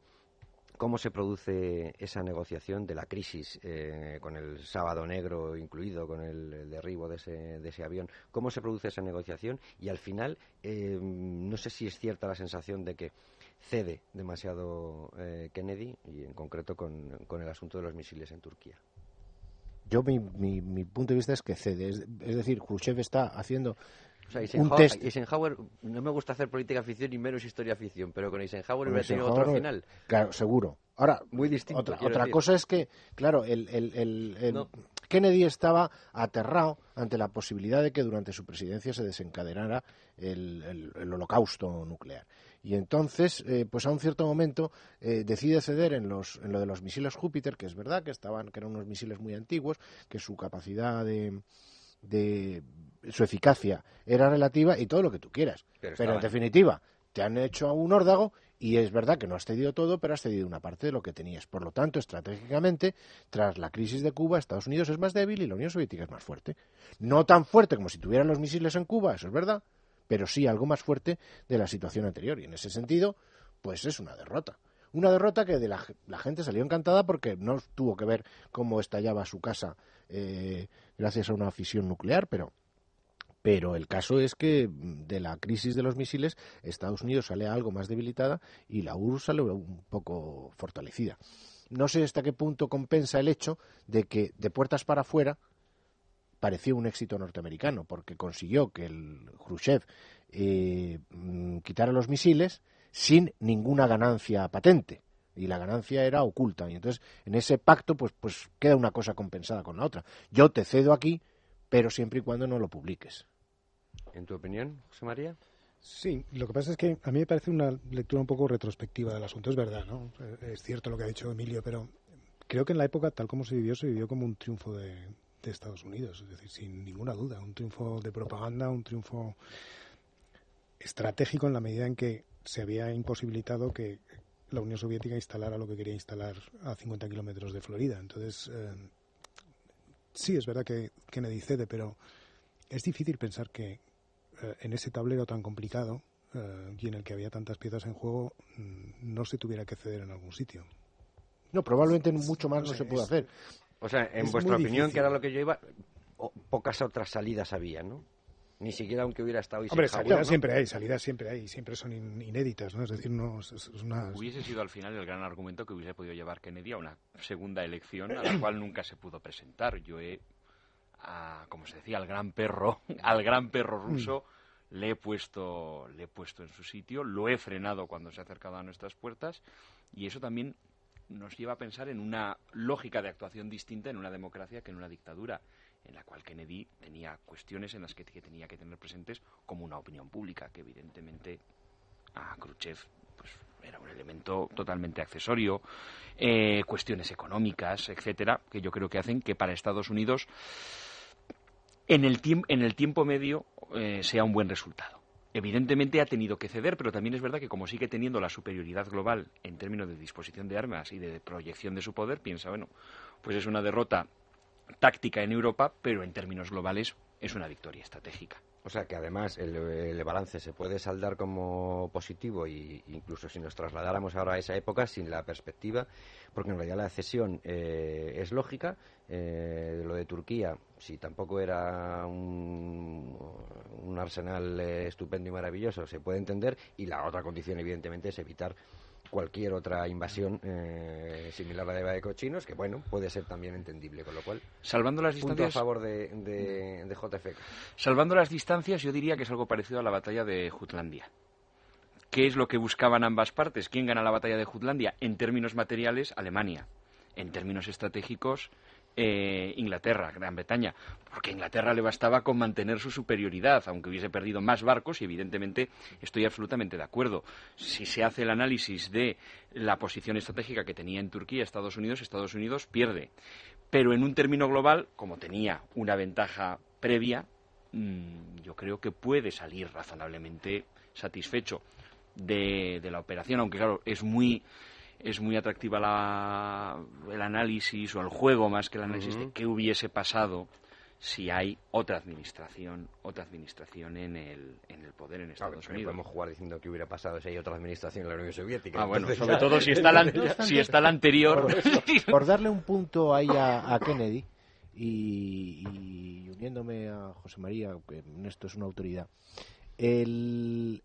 cómo se produce esa negociación de la crisis eh, con el sábado negro incluido, con el, derribo de ese, de ese, avión, cómo se produce esa negociación y al final eh, no sé si es cierta la sensación de que cede demasiado eh, Kennedy y en concreto con, con, el asunto de los misiles en Turquía. Yo mi, mi, mi punto de vista es que cede, es, es decir, Khrushchev está haciendo Eisenhower, no me gusta hacer política ficción y menos historia ficción, pero con Eisenhower hubiera tenido otro final. Claro, seguro. Ahora, muy distinto. Otra, cosa es que, claro, el, el, Kennedy estaba aterrado ante la posibilidad de que durante su presidencia se desencadenara el, holocausto nuclear. Y entonces, eh, pues a un cierto momento, eh, decide ceder en, los, en lo de los misiles Júpiter, que es verdad que estaban, que eran unos misiles muy antiguos, que su capacidad de, de su eficacia era relativa y todo lo que tú quieras. Pero, en definitiva, te han hecho un órdago y es verdad que no has cedido todo, pero has cedido una parte de lo que tenías. Por lo tanto, estratégicamente, tras la crisis de Cuba, Estados Unidos es más débil y la Unión Soviética es más fuerte. No tan fuerte como si tuvieran los misiles en Cuba, eso es verdad, pero sí algo más fuerte de la situación anterior. Y en ese sentido, pues es una derrota. Una derrota que de la, gente salió encantada porque no tuvo que ver cómo estallaba su casa eh, gracias a una fisión nuclear, pero pero el caso es que mm, de la crisis de los misiles Estados Unidos sale algo más debilitada y la URSS sale un poco fortalecida. No sé hasta qué punto compensa el hecho de que de puertas para afuera pareció un éxito norteamericano, porque consiguió que el Khrushchev eh, mm, quitara los misiles sin ninguna ganancia patente y la ganancia era oculta y entonces en ese pacto pues pues queda una cosa compensada con la otra. Yo te cedo aquí, pero siempre y cuando no lo publiques. ¿En tu opinión, José María? Sí, lo que pasa es que a mí me parece una lectura un poco retrospectiva del asunto. Es verdad, ¿no? Es cierto lo que ha dicho Emilio, pero creo que en la época, tal como se vivió, se vivió como un triunfo de, Estados Unidos. Es decir, sin ninguna duda, un triunfo de propaganda, un triunfo estratégico en la medida en que se había imposibilitado que la Unión Soviética instalara lo que quería instalar a 50 kilómetros de Florida. Entonces, eh, sí, es verdad que Kennedy cede, pero es difícil pensar que, en ese tablero tan complicado eh, y en el que había tantas piezas en juego mm, no se tuviera que ceder en algún sitio. No, probablemente mucho más no se puede hacer. O sea, en vuestra opinión, que era lo que yo iba, pocas otras salidas había, ¿no? Ni siquiera aunque hubiera estado Hombre, salidas siempre hay, salidas siempre hay, siempre son inéditas, ¿no? Es decir, no es, una... Hubiese sido al final el gran argumento que hubiese podido llevar Kennedy a una segunda elección a la cual nunca se pudo presentar. Yo he, como se decía, al gran perro, <laughs> al gran perro mm. ruso, le he puesto, le he puesto en su sitio, lo he frenado cuando se ha acercado a nuestras puertas y eso también nos lleva a pensar en una lógica de actuación distinta en una democracia que en una dictadura en la cual Kennedy tenía cuestiones en las que, tenía que tener presentes como una opinión pública, que evidentemente a Khrushchev pues, era un elemento totalmente accesorio, eh, cuestiones económicas, etcétera, que yo creo que hacen que para Estados Unidos en el, en el tiempo medio eh, sea un buen resultado. Evidentemente ha tenido que ceder, pero también es verdad que como sigue teniendo la superioridad global en términos de disposición de armas y de proyección de su poder, piensa, bueno, pues es una derrota táctica en Europa, pero en términos globales es una victoria estratégica. O sea que además el, balance se puede saldar como positivo e incluso si nos trasladáramos ahora a esa época sin la perspectiva, porque en realidad la cesión eh, es lógica. Eh, lo de Turquía, si tampoco era un, un arsenal eh, estupendo y maravilloso, se puede entender. Y la otra condición, evidentemente, es evitar cualquier otra invasión eh, similar a la de cochinos, que bueno, puede ser también entendible, con lo cual... Salvando las distancias... a favor de, de, JFK. Salvando las distancias, yo diría que es algo parecido a la batalla de Jutlandia. ¿Qué es lo que buscaban ambas partes? ¿Quién gana la batalla de Jutlandia? En términos materiales, Alemania. En términos estratégicos, eh, Inglaterra, Gran Bretaña, porque a Inglaterra le bastaba con mantener su superioridad, aunque hubiese perdido más barcos, y evidentemente estoy absolutamente de acuerdo. Si se hace el análisis de la posición estratégica que tenía en Turquía Estados Unidos, Estados Unidos pierde. Pero en un término global, como tenía una ventaja previa, mm, yo creo que puede salir razonablemente satisfecho de, de la operación, aunque claro, es muy es muy atractiva la, el análisis o el juego más que el análisis de qué hubiese pasado si hay otra administración, otra administración en el, en el poder en Estados Unidos. Podemos jugar diciendo que hubiera pasado si hay otra administración en la Unión Soviética. Ah, bueno, sobre todo si está, la, <laughs> si está la anterior. <laughs> Por, darle un punto ahí a, Kennedy y, uniéndome a José María, que en esto es una autoridad, el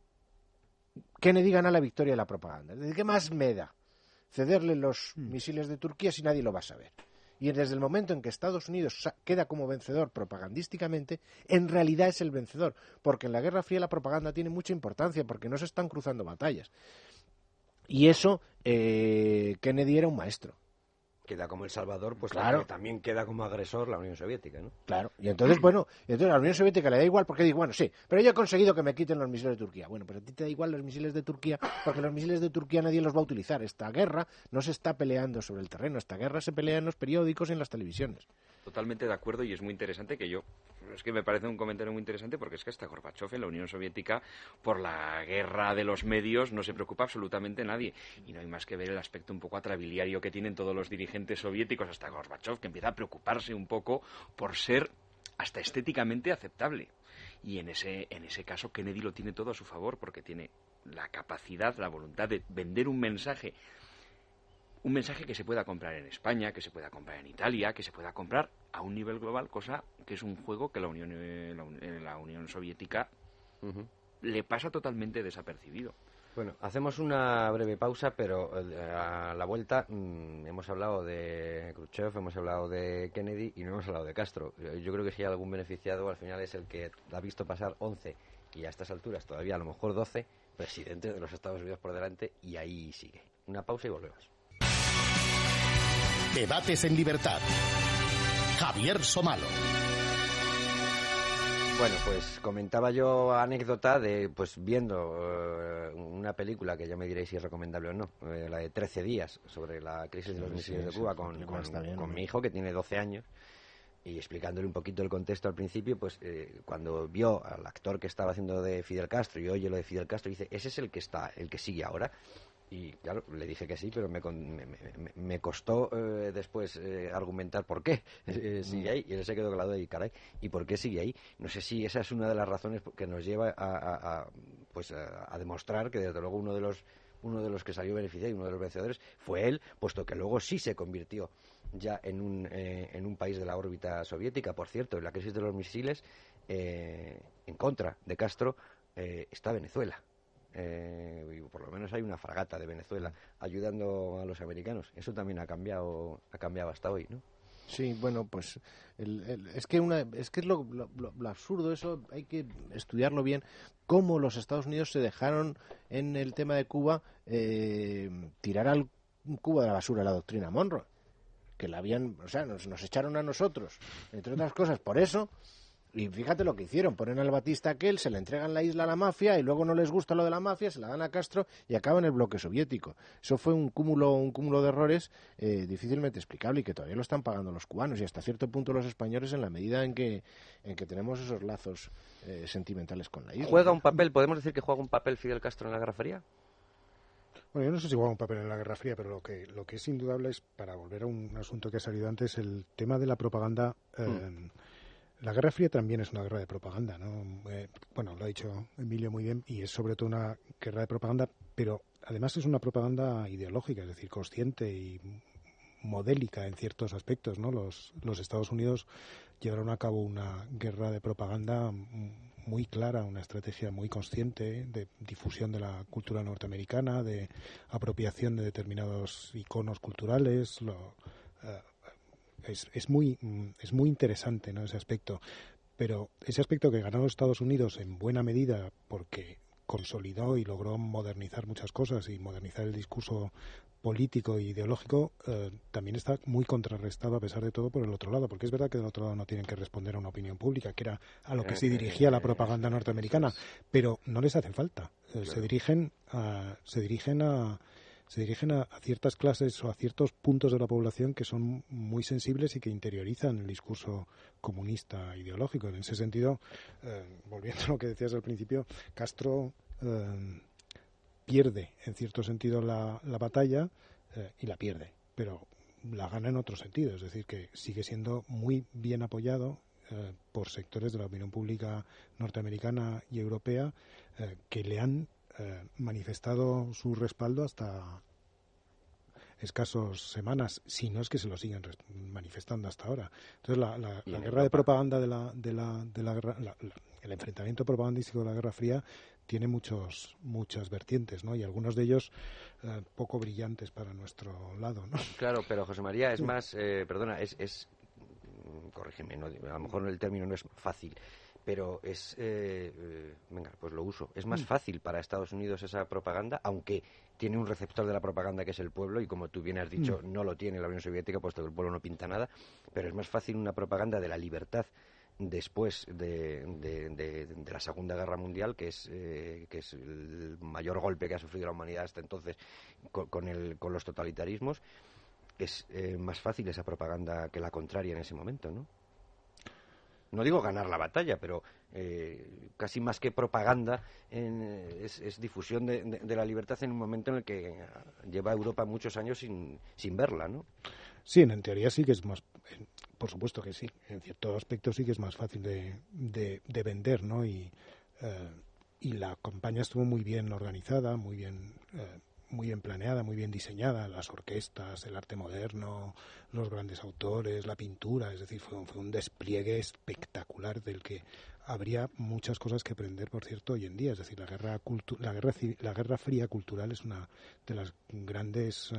Kennedy gana la victoria de la propaganda. ¿Qué más me da? Cederle los hmm. misiles de Turquía si nadie lo va a saber. Y desde el momento en que Estados Unidos queda como vencedor propagandísticamente, en realidad es el vencedor, porque en la Guerra Fría la propaganda tiene mucha importancia, porque no se están cruzando batallas. Y eso, eh, Kennedy era un maestro queda como El Salvador, pues claro. también queda como agresor la Unión Soviética, ¿no? Claro, y entonces, bueno, entonces a la Unión Soviética le da igual porque dice, bueno, sí, pero yo he conseguido que me quiten los misiles de Turquía. Bueno, pero a ti te da igual los misiles de Turquía porque los misiles de Turquía nadie los va a utilizar. Esta guerra no se está peleando sobre el terreno, esta guerra se pelea en los periódicos y en las televisiones. Totalmente de acuerdo y es muy interesante que yo es que me parece un comentario muy interesante porque es que hasta Gorbachev en la Unión Soviética, por la guerra de los medios, no se preocupa absolutamente nadie. Y no hay más que ver el aspecto un poco atrabiliario que tienen todos los dirigentes soviéticos, hasta Gorbachev, que empieza a preocuparse un poco por ser hasta estéticamente aceptable. Y en ese, en ese caso Kennedy lo tiene todo a su favor porque tiene la capacidad, la voluntad de vender un mensaje un mensaje que se pueda comprar en España, que se pueda comprar en Italia, que se pueda comprar a un nivel global, cosa que es un juego que la Unión, eh, la, Unión Soviética le pasa totalmente desapercibido. Bueno, hacemos una breve pausa, pero eh, a la vuelta mm, hemos hablado de Khrushchev, hemos hablado de Kennedy y no hemos hablado de Castro. Yo creo que si hay algún beneficiado, al final es el que ha visto pasar 11 y a estas alturas todavía a lo mejor 12 presidentes de los Estados Unidos por delante y ahí sigue. Una pausa y volvemos. Debates en libertad. Javier Somalo. Bueno, pues comentaba yo anécdota de, pues viendo eh, una película que ya me diréis si es recomendable o no, eh, la de 13 días sobre la crisis de los misiles de Cuba con, mi hijo que tiene 12 años y explicándole un poquito el contexto al principio, pues eh, cuando vio al actor que estaba haciendo de Fidel Castro y oye lo de Fidel Castro, dice, ese es el que está, el que sigue ahora. Y claro, le dije que sí, pero me, me, costó eh, después eh, argumentar por qué <laughs> eh, sigue ahí. Y él se quedó claro y caray, ¿y por qué sigue ahí? No sé si esa es una de las razones que nos lleva a, pues a, demostrar que desde luego uno de los uno de los que salió beneficiado y uno de los vencedores fue él, puesto que luego sí se convirtió ya en un, eh, en un país de la órbita soviética. Por cierto, en la crisis de los misiles, eh, en contra de Castro, eh, está Venezuela. Y por lo menos hay una fragata de Venezuela ayudando a los americanos. Eso también ha cambiado, ha cambiado hasta hoy, ¿no? Sí, bueno, pues es que una, es que es lo, absurdo eso, hay que estudiarlo bien, cómo los Estados Unidos se dejaron en el tema de Cuba eh, tirar al Cuba de la basura la doctrina Monroe, que la habían, o sea, nos, nos echaron a nosotros, entre otras cosas, por eso y fíjate lo que hicieron, ponen al Batista aquel, se le entregan la isla a la mafia y luego no les gusta lo de la mafia, se la dan a Castro y acaba en el bloque soviético. Eso fue un cúmulo, un cúmulo de errores eh, difícilmente explicable y que todavía lo están pagando los cubanos y hasta cierto punto los españoles en la medida en que, en que tenemos esos lazos eh, sentimentales con la isla. ¿Juega un papel, podemos decir que juega un papel Fidel Castro en la Guerra Fría? Bueno, yo no sé si juega un papel en la Guerra Fría, pero lo que, lo que es indudable es, para volver a un asunto que ha salido antes, el tema de la propaganda. Hmm. Eh, la Guerra Fría también es una guerra de propaganda, ¿no? Eh, bueno, lo ha dicho Emilio muy bien, y es sobre todo una guerra de propaganda, pero además es una propaganda ideológica, es decir, consciente y modélica en ciertos aspectos, ¿no? Los, los Estados Unidos llevaron a cabo una guerra de propaganda muy clara, una estrategia muy consciente de difusión de la cultura norteamericana, de apropiación de determinados iconos culturales, lo, eh, es, es, muy, mm, es muy interesante ¿no? ese aspecto. Pero ese aspecto que ganó Estados Unidos en buena medida porque consolidó y logró modernizar muchas cosas y modernizar el discurso político e ideológico eh, también está muy contrarrestado a pesar de todo por el otro lado, porque es verdad que del otro lado no tienen que responder a una opinión pública, que era a lo que se dirigía la propaganda norteamericana, pero no les hace falta. Eh, se dirigen a, se dirigen a, se dirigen a, ciertas clases o a ciertos puntos de la población que son muy sensibles y que interiorizan el discurso comunista ideológico. En ese sentido, eh, volviendo a lo que decías al principio, Castro eh, pierde en cierto sentido la, batalla eh, y la pierde, pero la gana en otro sentido, es decir, que sigue siendo muy bien apoyado por sectores de la opinión pública norteamericana y europea que le han eh, manifestado su respaldo hasta escasos semanas, si no es que se lo siguen manifestando hasta ahora. Entonces, la, guerra de propaganda de la, de la, de la guerra, el enfrentamiento propagandístico de la Guerra Fría tiene muchos, muchas vertientes, ¿no? Y algunos de ellos eh, poco brillantes para nuestro lado, ¿no? Claro, pero José María es más, eh, perdona, es, es corrígeme, a lo mejor el término no es fácil, pero es, eh, eh, venga, pues lo uso. Es más mm. fácil para Estados Unidos esa propaganda, aunque tiene un receptor de la propaganda que es el pueblo, y como tú bien has dicho, mm. no lo tiene la Unión Soviética, puesto que el pueblo no pinta nada, pero es más fácil una propaganda de la libertad después de, la Segunda Guerra Mundial, que es, eh, que es el mayor golpe que ha sufrido la humanidad hasta entonces con, el, con los totalitarismos, es más fácil esa propaganda que la contraria en ese momento, ¿no? No digo ganar la batalla, pero eh, casi más que propaganda es, difusión de, la libertad en un momento en el que lleva Europa muchos años sin, sin verla, ¿no? Sí, en teoría sí que es más, por supuesto que sí, en cierto aspecto sí que es más fácil de, de, vender, ¿no? Y, eh, y la campaña estuvo muy bien organizada, muy bien eh, muy bien planeada, muy bien diseñada, las orquestas, el arte moderno, los grandes autores, la pintura, es decir, fue, fue un despliegue espectacular del que habría muchas cosas que aprender, por cierto, hoy en día. Es decir, la guerra, la guerra, la guerra fría cultural es una de las grandes eh,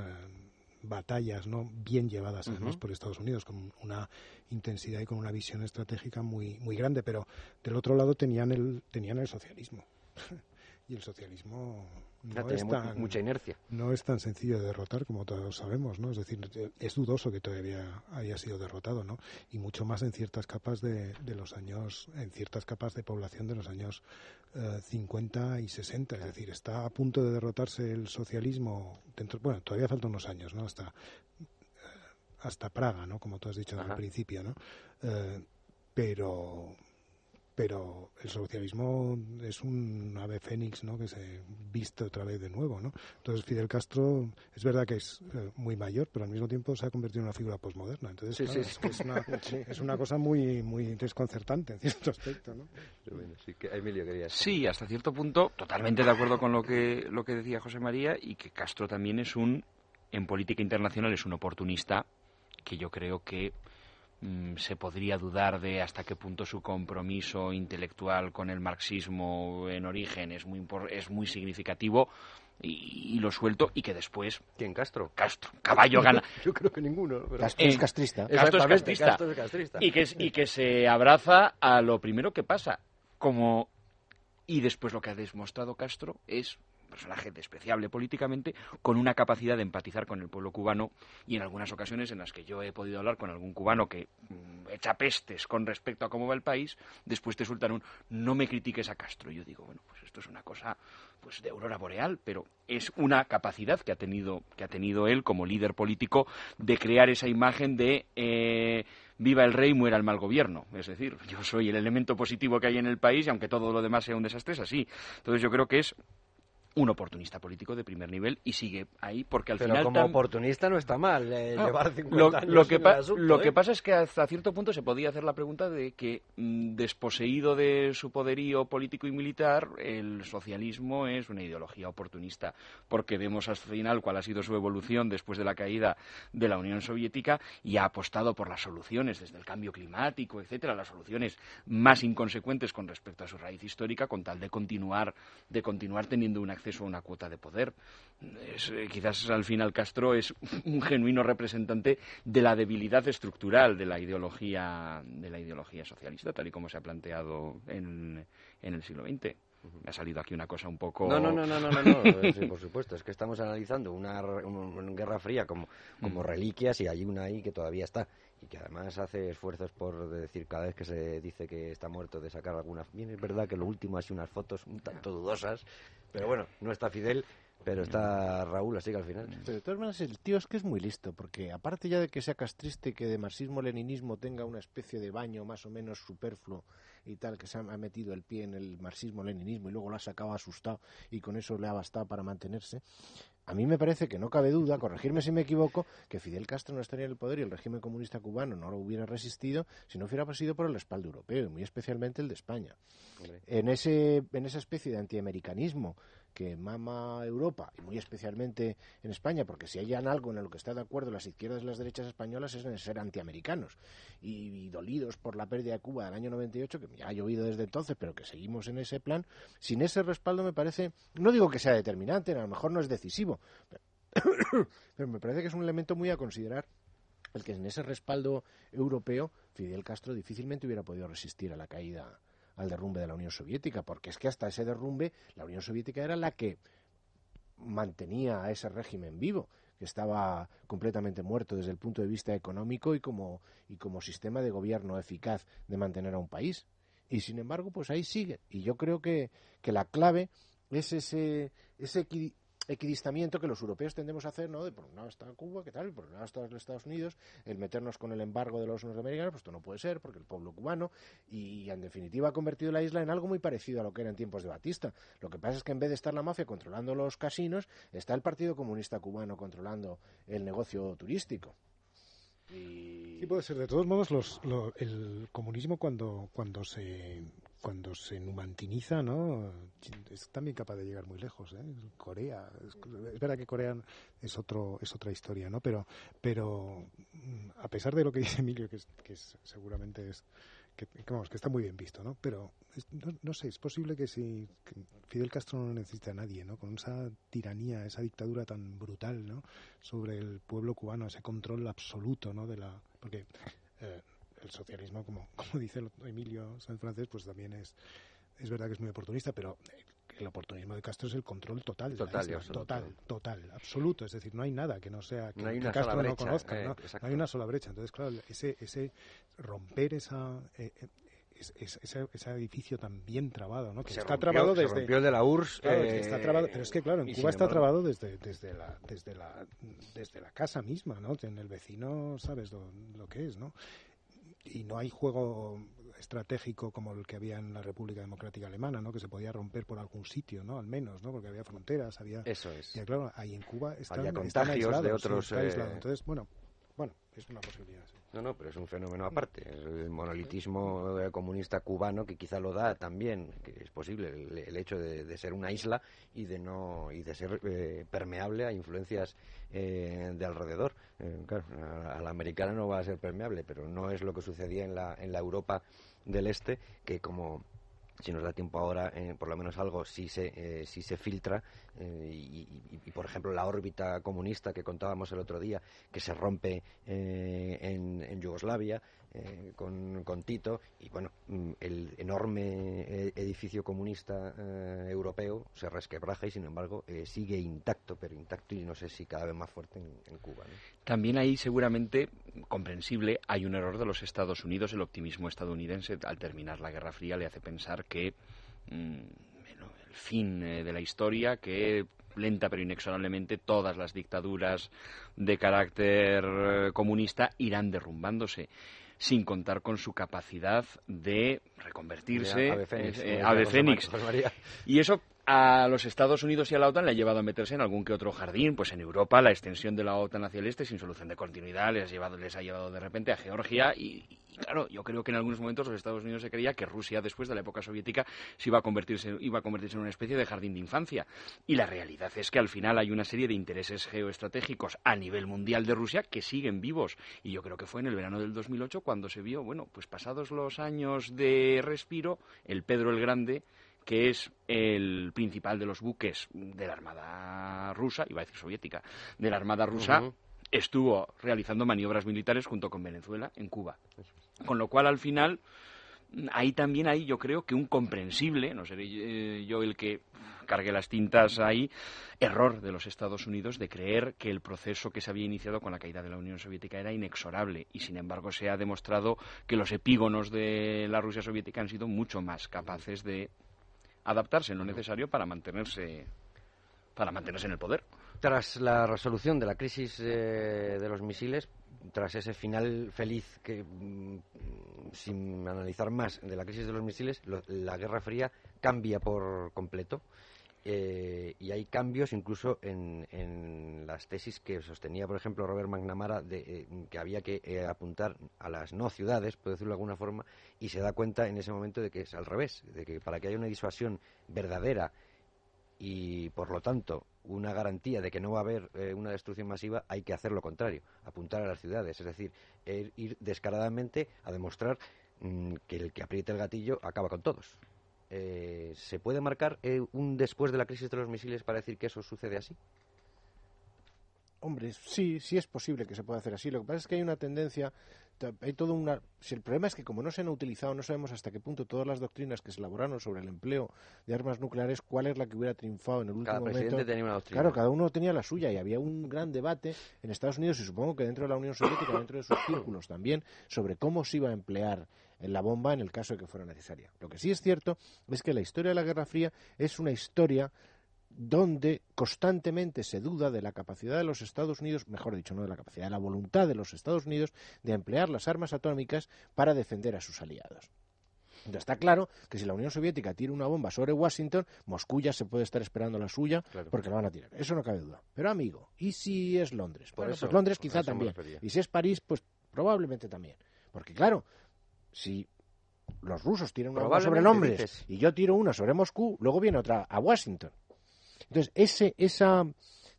batallas no bien llevadas además por Estados Unidos con una intensidad y con una visión estratégica muy muy grande pero del otro lado tenían el tenían el socialismo <laughs> y el socialismo no es tan, mucha inercia. No es tan sencillo de derrotar como todos sabemos, ¿no? Es decir, es dudoso que todavía haya sido derrotado, ¿no? Y mucho más en ciertas capas de, de los años, en ciertas capas de población de los años 50 eh, y 60. Es decir, está a punto de derrotarse el socialismo dentro, bueno, todavía faltan unos años, ¿no? Hasta eh, hasta Praga, ¿no? Como tú has dicho al principio, ¿no? Eh, pero pero el socialismo es un ave fénix ¿no? que se viste otra vez de nuevo. ¿no? Entonces Fidel Castro es verdad que es eh, muy mayor, pero al mismo tiempo se ha convertido en una figura posmoderna. Entonces Es, es, una, <laughs> es, una, cosa muy, muy desconcertante en cierto aspecto. ¿no? sí, que Emilio quería Sí, hasta cierto punto, totalmente de acuerdo con lo que, lo que decía José María y que Castro también es un, en política internacional, es un oportunista que yo creo que se podría dudar de hasta qué punto su compromiso intelectual con el marxismo en origen es muy, es muy significativo y, lo suelto y que después... ¿Quién? ¿Castro? Castro. Caballo gana. <laughs> Yo creo que ninguno. Castro es castrista. Castro es castrista. Y que, y que se abraza a lo primero que pasa. Como... Y después lo que ha demostrado Castro es personaje despreciable políticamente, con una capacidad de empatizar con el pueblo cubano y en algunas ocasiones en las que yo he podido hablar con algún cubano que mm, echa pestes con respecto a cómo va el país, después te sueltan un no me critiques a Castro. Yo digo, bueno, pues esto es una cosa pues de aurora boreal, pero es una capacidad que ha tenido que ha tenido él como líder político de crear esa imagen de eh, viva el rey, muera el mal gobierno. Es decir, yo soy el elemento positivo que hay en el país y aunque todo lo demás sea un desastre, es así. Entonces yo creo que es un oportunista político de primer nivel y sigue ahí porque al Pero final como oportunista no está mal eh, llevar 50 lo, años lo que, lo ¿eh? que pasa es que hasta cierto punto se podía hacer la pregunta de que mm, desposeído de su poderío político y militar el socialismo es una ideología oportunista porque vemos al final cuál ha sido su evolución después de la caída de la Unión Soviética y ha apostado por las soluciones desde el cambio climático etcétera las soluciones más inconsecuentes con respecto a su raíz histórica con tal de continuar de continuar teniendo un acceso a una cuota de poder. Eh, quizás al final Castro es un genuino representante de la debilidad estructural de la ideología de la ideología socialista, tal y como se ha planteado en, en el siglo XX. Me ha salido aquí una cosa un poco. No, no, no, no, no, no, <laughs> eh, por supuesto. Es que estamos analizando una, guerra fría como, como mm. reliquias y hay una ahí que todavía está y que además hace esfuerzos por decir cada vez que se dice que está muerto de sacar alguna. Bien, es verdad que lo último ha sido unas fotos un tanto dudosas, pero bueno, no está Fidel. Pero está Raúl, así que al final. Pero de todas maneras, el tío es que es muy listo, porque aparte ya de que sea castriste, que de marxismo-leninismo tenga una especie de baño más o menos superfluo y tal, que se ha metido el pie en el marxismo-leninismo y luego lo ha sacado asustado y con eso le ha bastado para mantenerse, a mí me parece que no cabe duda, corregirme si me equivoco, que Fidel Castro no estaría en el poder y el régimen comunista cubano no lo hubiera resistido si no hubiera sido por el respaldo europeo, y muy especialmente el de España. En, ese, en esa especie de antiamericanismo que mama Europa, y muy especialmente en España, porque si hay algo en lo que está de acuerdo las izquierdas y las derechas españolas es en ser antiamericanos. Y, dolidos por la pérdida de Cuba del año 98, que ya ha llovido desde entonces, pero que seguimos en ese plan, sin ese respaldo me parece, no digo que sea determinante, a lo mejor no es decisivo, <coughs> pero me parece que es un elemento muy a considerar el que en ese respaldo europeo Fidel Castro difícilmente hubiera podido resistir a la caída al derrumbe de la Unión Soviética, porque es que hasta ese derrumbe la Unión Soviética era la que mantenía a ese régimen vivo, que estaba completamente muerto desde el punto de vista económico y como, y como sistema de gobierno eficaz de mantener a un país. Y sin embargo, pues ahí sigue. Y yo creo que, que la clave es ese, ese equidistamiento que los europeos tendemos a hacer, ¿no? De por un lado está Cuba, ¿qué tal? Por un lado está los Estados Unidos, el meternos con el embargo de los norteamericanos, pues esto no puede ser, porque el pueblo cubano, y en definitiva ha convertido la isla en algo muy parecido a lo que era en tiempos de Batista. Lo que pasa es que en vez de estar la mafia controlando los casinos, está el Partido Comunista Cubano controlando el negocio turístico. Sí, puede ser. De todos modos, los, el comunismo cuando, cuando se cuando se numantiniza, ¿no? Es también capaz de llegar muy lejos, ¿eh? Corea, es, verdad que Corea es otro es otra historia, ¿no? Pero pero mm, a pesar de lo que <laughs> dice Emilio, que, es, que seguramente es que, vamos, que está muy bien visto, ¿no? Pero no, sé, es posible que si Fidel Castro no necesita a nadie, ¿no? Con esa tiranía, esa dictadura tan brutal, ¿no? Sobre el pueblo cubano, ese control absoluto, ¿no? De la porque eh, el socialismo, como, <laughs> como dice Emilio San Francés, pues también es, es verdad que es muy oportunista, pero el oportunismo de Castro es el control total. Total, total, total, absoluto. Es decir, no hay nada que no sea que, Castro no conozca. Eh, ¿no? hay una sola brecha. Entonces, claro, ese, ese romper esa, eh, eh, ese, edificio tan bien trabado, ¿no? Que está trabado desde. rompió el de la URSS. está trabado, pero es que, claro, en Cuba está trabado desde, desde, la, desde, la, desde la casa misma, ¿no? En el vecino sabes lo, lo que es, ¿no? Y no hay juego estratégico como el que había en la República Democrática Alemana, ¿no? Que se podía romper por algún sitio, ¿no? Al menos, ¿no? Porque había fronteras, había... Eso es. Y claro, ahí en Cuba están, Había están contagios de aislados, sí, otros, eh, Entonces, bueno, bueno, es una posibilidad. sí. No, no, pero es un fenómeno aparte. El monolitismo comunista cubano que quizá lo da también, que es posible, el, hecho de, ser una isla y de no y de ser eh, permeable a influencias eh, de alrededor. Eh, a, a la americana no va a ser permeable, pero no es lo que sucedía en la, en la Europa del Este, que como si nos da tiempo ahora, eh, por lo menos algo sí se, eh, se filtra. eh, y, y- por ejemplo, la órbita comunista que contábamos el otro día, que se rompe en Yugoslavia eh, con, con Tito, y bueno, mm, el enorme eh, edificio comunista eh, europeo se resquebraja y, sin embargo, eh, sigue intacto, pero intacto y no sé si cada vez más fuerte en, Cuba. También ahí seguramente, comprensible, hay un error de los Estados Unidos. El optimismo estadounidense al terminar la Guerra Fría le hace pensar que mm, bueno, el fin de la historia, que lenta pero inexorablemente todas las dictaduras de carácter comunista irán derrumbándose sin contar con su capacidad de reconvertirse Fénix, eh, ave José fénix. María. Y eso a los Estados Unidos y a la OTAN le ha llevado a meterse en algún que otro jardín. Pues en Europa la extensión de la OTAN hacia el este sin solución de continuidad les ha llevado, les ha llevado de repente a Georgia. Y, claro, yo creo que en algunos momentos los Estados Unidos se creía que Rusia después de la época soviética se iba a convertirse, iba a convertirse en una especie de jardín de infancia. Y la realidad es que al final hay una serie de intereses geoestratégicos a nivel mundial de Rusia que siguen vivos. Y yo creo que fue en el verano del 2008 cuando se vio, bueno, pues pasados los años de respiro, el Pedro el Grande que es el principal de los buques de la Armada rusa, iba a decir soviética, de la Armada rusa, estuvo realizando maniobras militares junto con Venezuela en Cuba. Con lo cual, al final, ahí también hay, yo creo que un comprensible, no seré eh, yo el que cargue las tintas ahí, error de los Estados Unidos de creer que el proceso que se había iniciado con la caída de la Unión Soviética era inexorable. Y sin embargo se ha demostrado que los epígonos de la Rusia soviética han sido mucho más capaces de adaptarse en lo necesario para mantenerse para mantenerse en el poder. Tras la resolución de la crisis eh, de los misiles, tras ese final feliz que, mm, sin analizar más, de la crisis de los misiles, lo- la Guerra Fría cambia por completo. Eh, y hay cambios incluso en, en las tesis que sostenía, por ejemplo, Robert McNamara, de eh, que había que eh, apuntar a las no ciudades, por decirlo de alguna forma, y se da cuenta en ese momento de que es al revés, de que para que haya una disuasión verdadera y por lo tanto una garantía de que no va a haber eh, una destrucción masiva, hay que hacer lo contrario, apuntar a las ciudades, es decir, ir, ir descaradamente a demostrar mm, que el que apriete el gatillo acaba con todos. Eh, ¿Se puede marcar eh, un después de la crisis de los misiles para decir que eso sucede así? Hombre, sí, sí es posible que se pueda hacer así. Lo que pasa es que hay una tendencia, hay todo una... Si el problema es que como no se han utilizado, no sabemos hasta qué punto todas las doctrinas que se elaboraron sobre el empleo de armas nucleares, cuál es la que hubiera triunfado en el último Cada presidente momento. tenía una doctrina. Claro, cada uno tenía la suya y había un gran debate en Estados Unidos y supongo que dentro de la Unión Soviética, dentro de sus círculos también, sobre cómo se iba a emplear la bomba en el caso de que fuera necesaria. Lo que sí es cierto es que la historia de la Guerra Fría es una historia donde constantemente se duda de la capacidad de los Estados Unidos, mejor dicho, no de la capacidad, de la voluntad de los Estados Unidos de emplear las armas atómicas para defender a sus aliados. Entonces, está claro que si la Unión Soviética tira una bomba sobre Washington, Moscú ya se puede estar esperando la suya Claro. porque la van a tirar. Eso no cabe duda. Pero amigo, ¿y si es Londres? Por bueno, eso- pues Londres quizá también. Y si es París, pues probablemente también. Porque claro, si los rusos tiran una bomba sobre Londres dices. y yo tiro una sobre Moscú, luego viene otra a Washington. Entonces, ese, esa,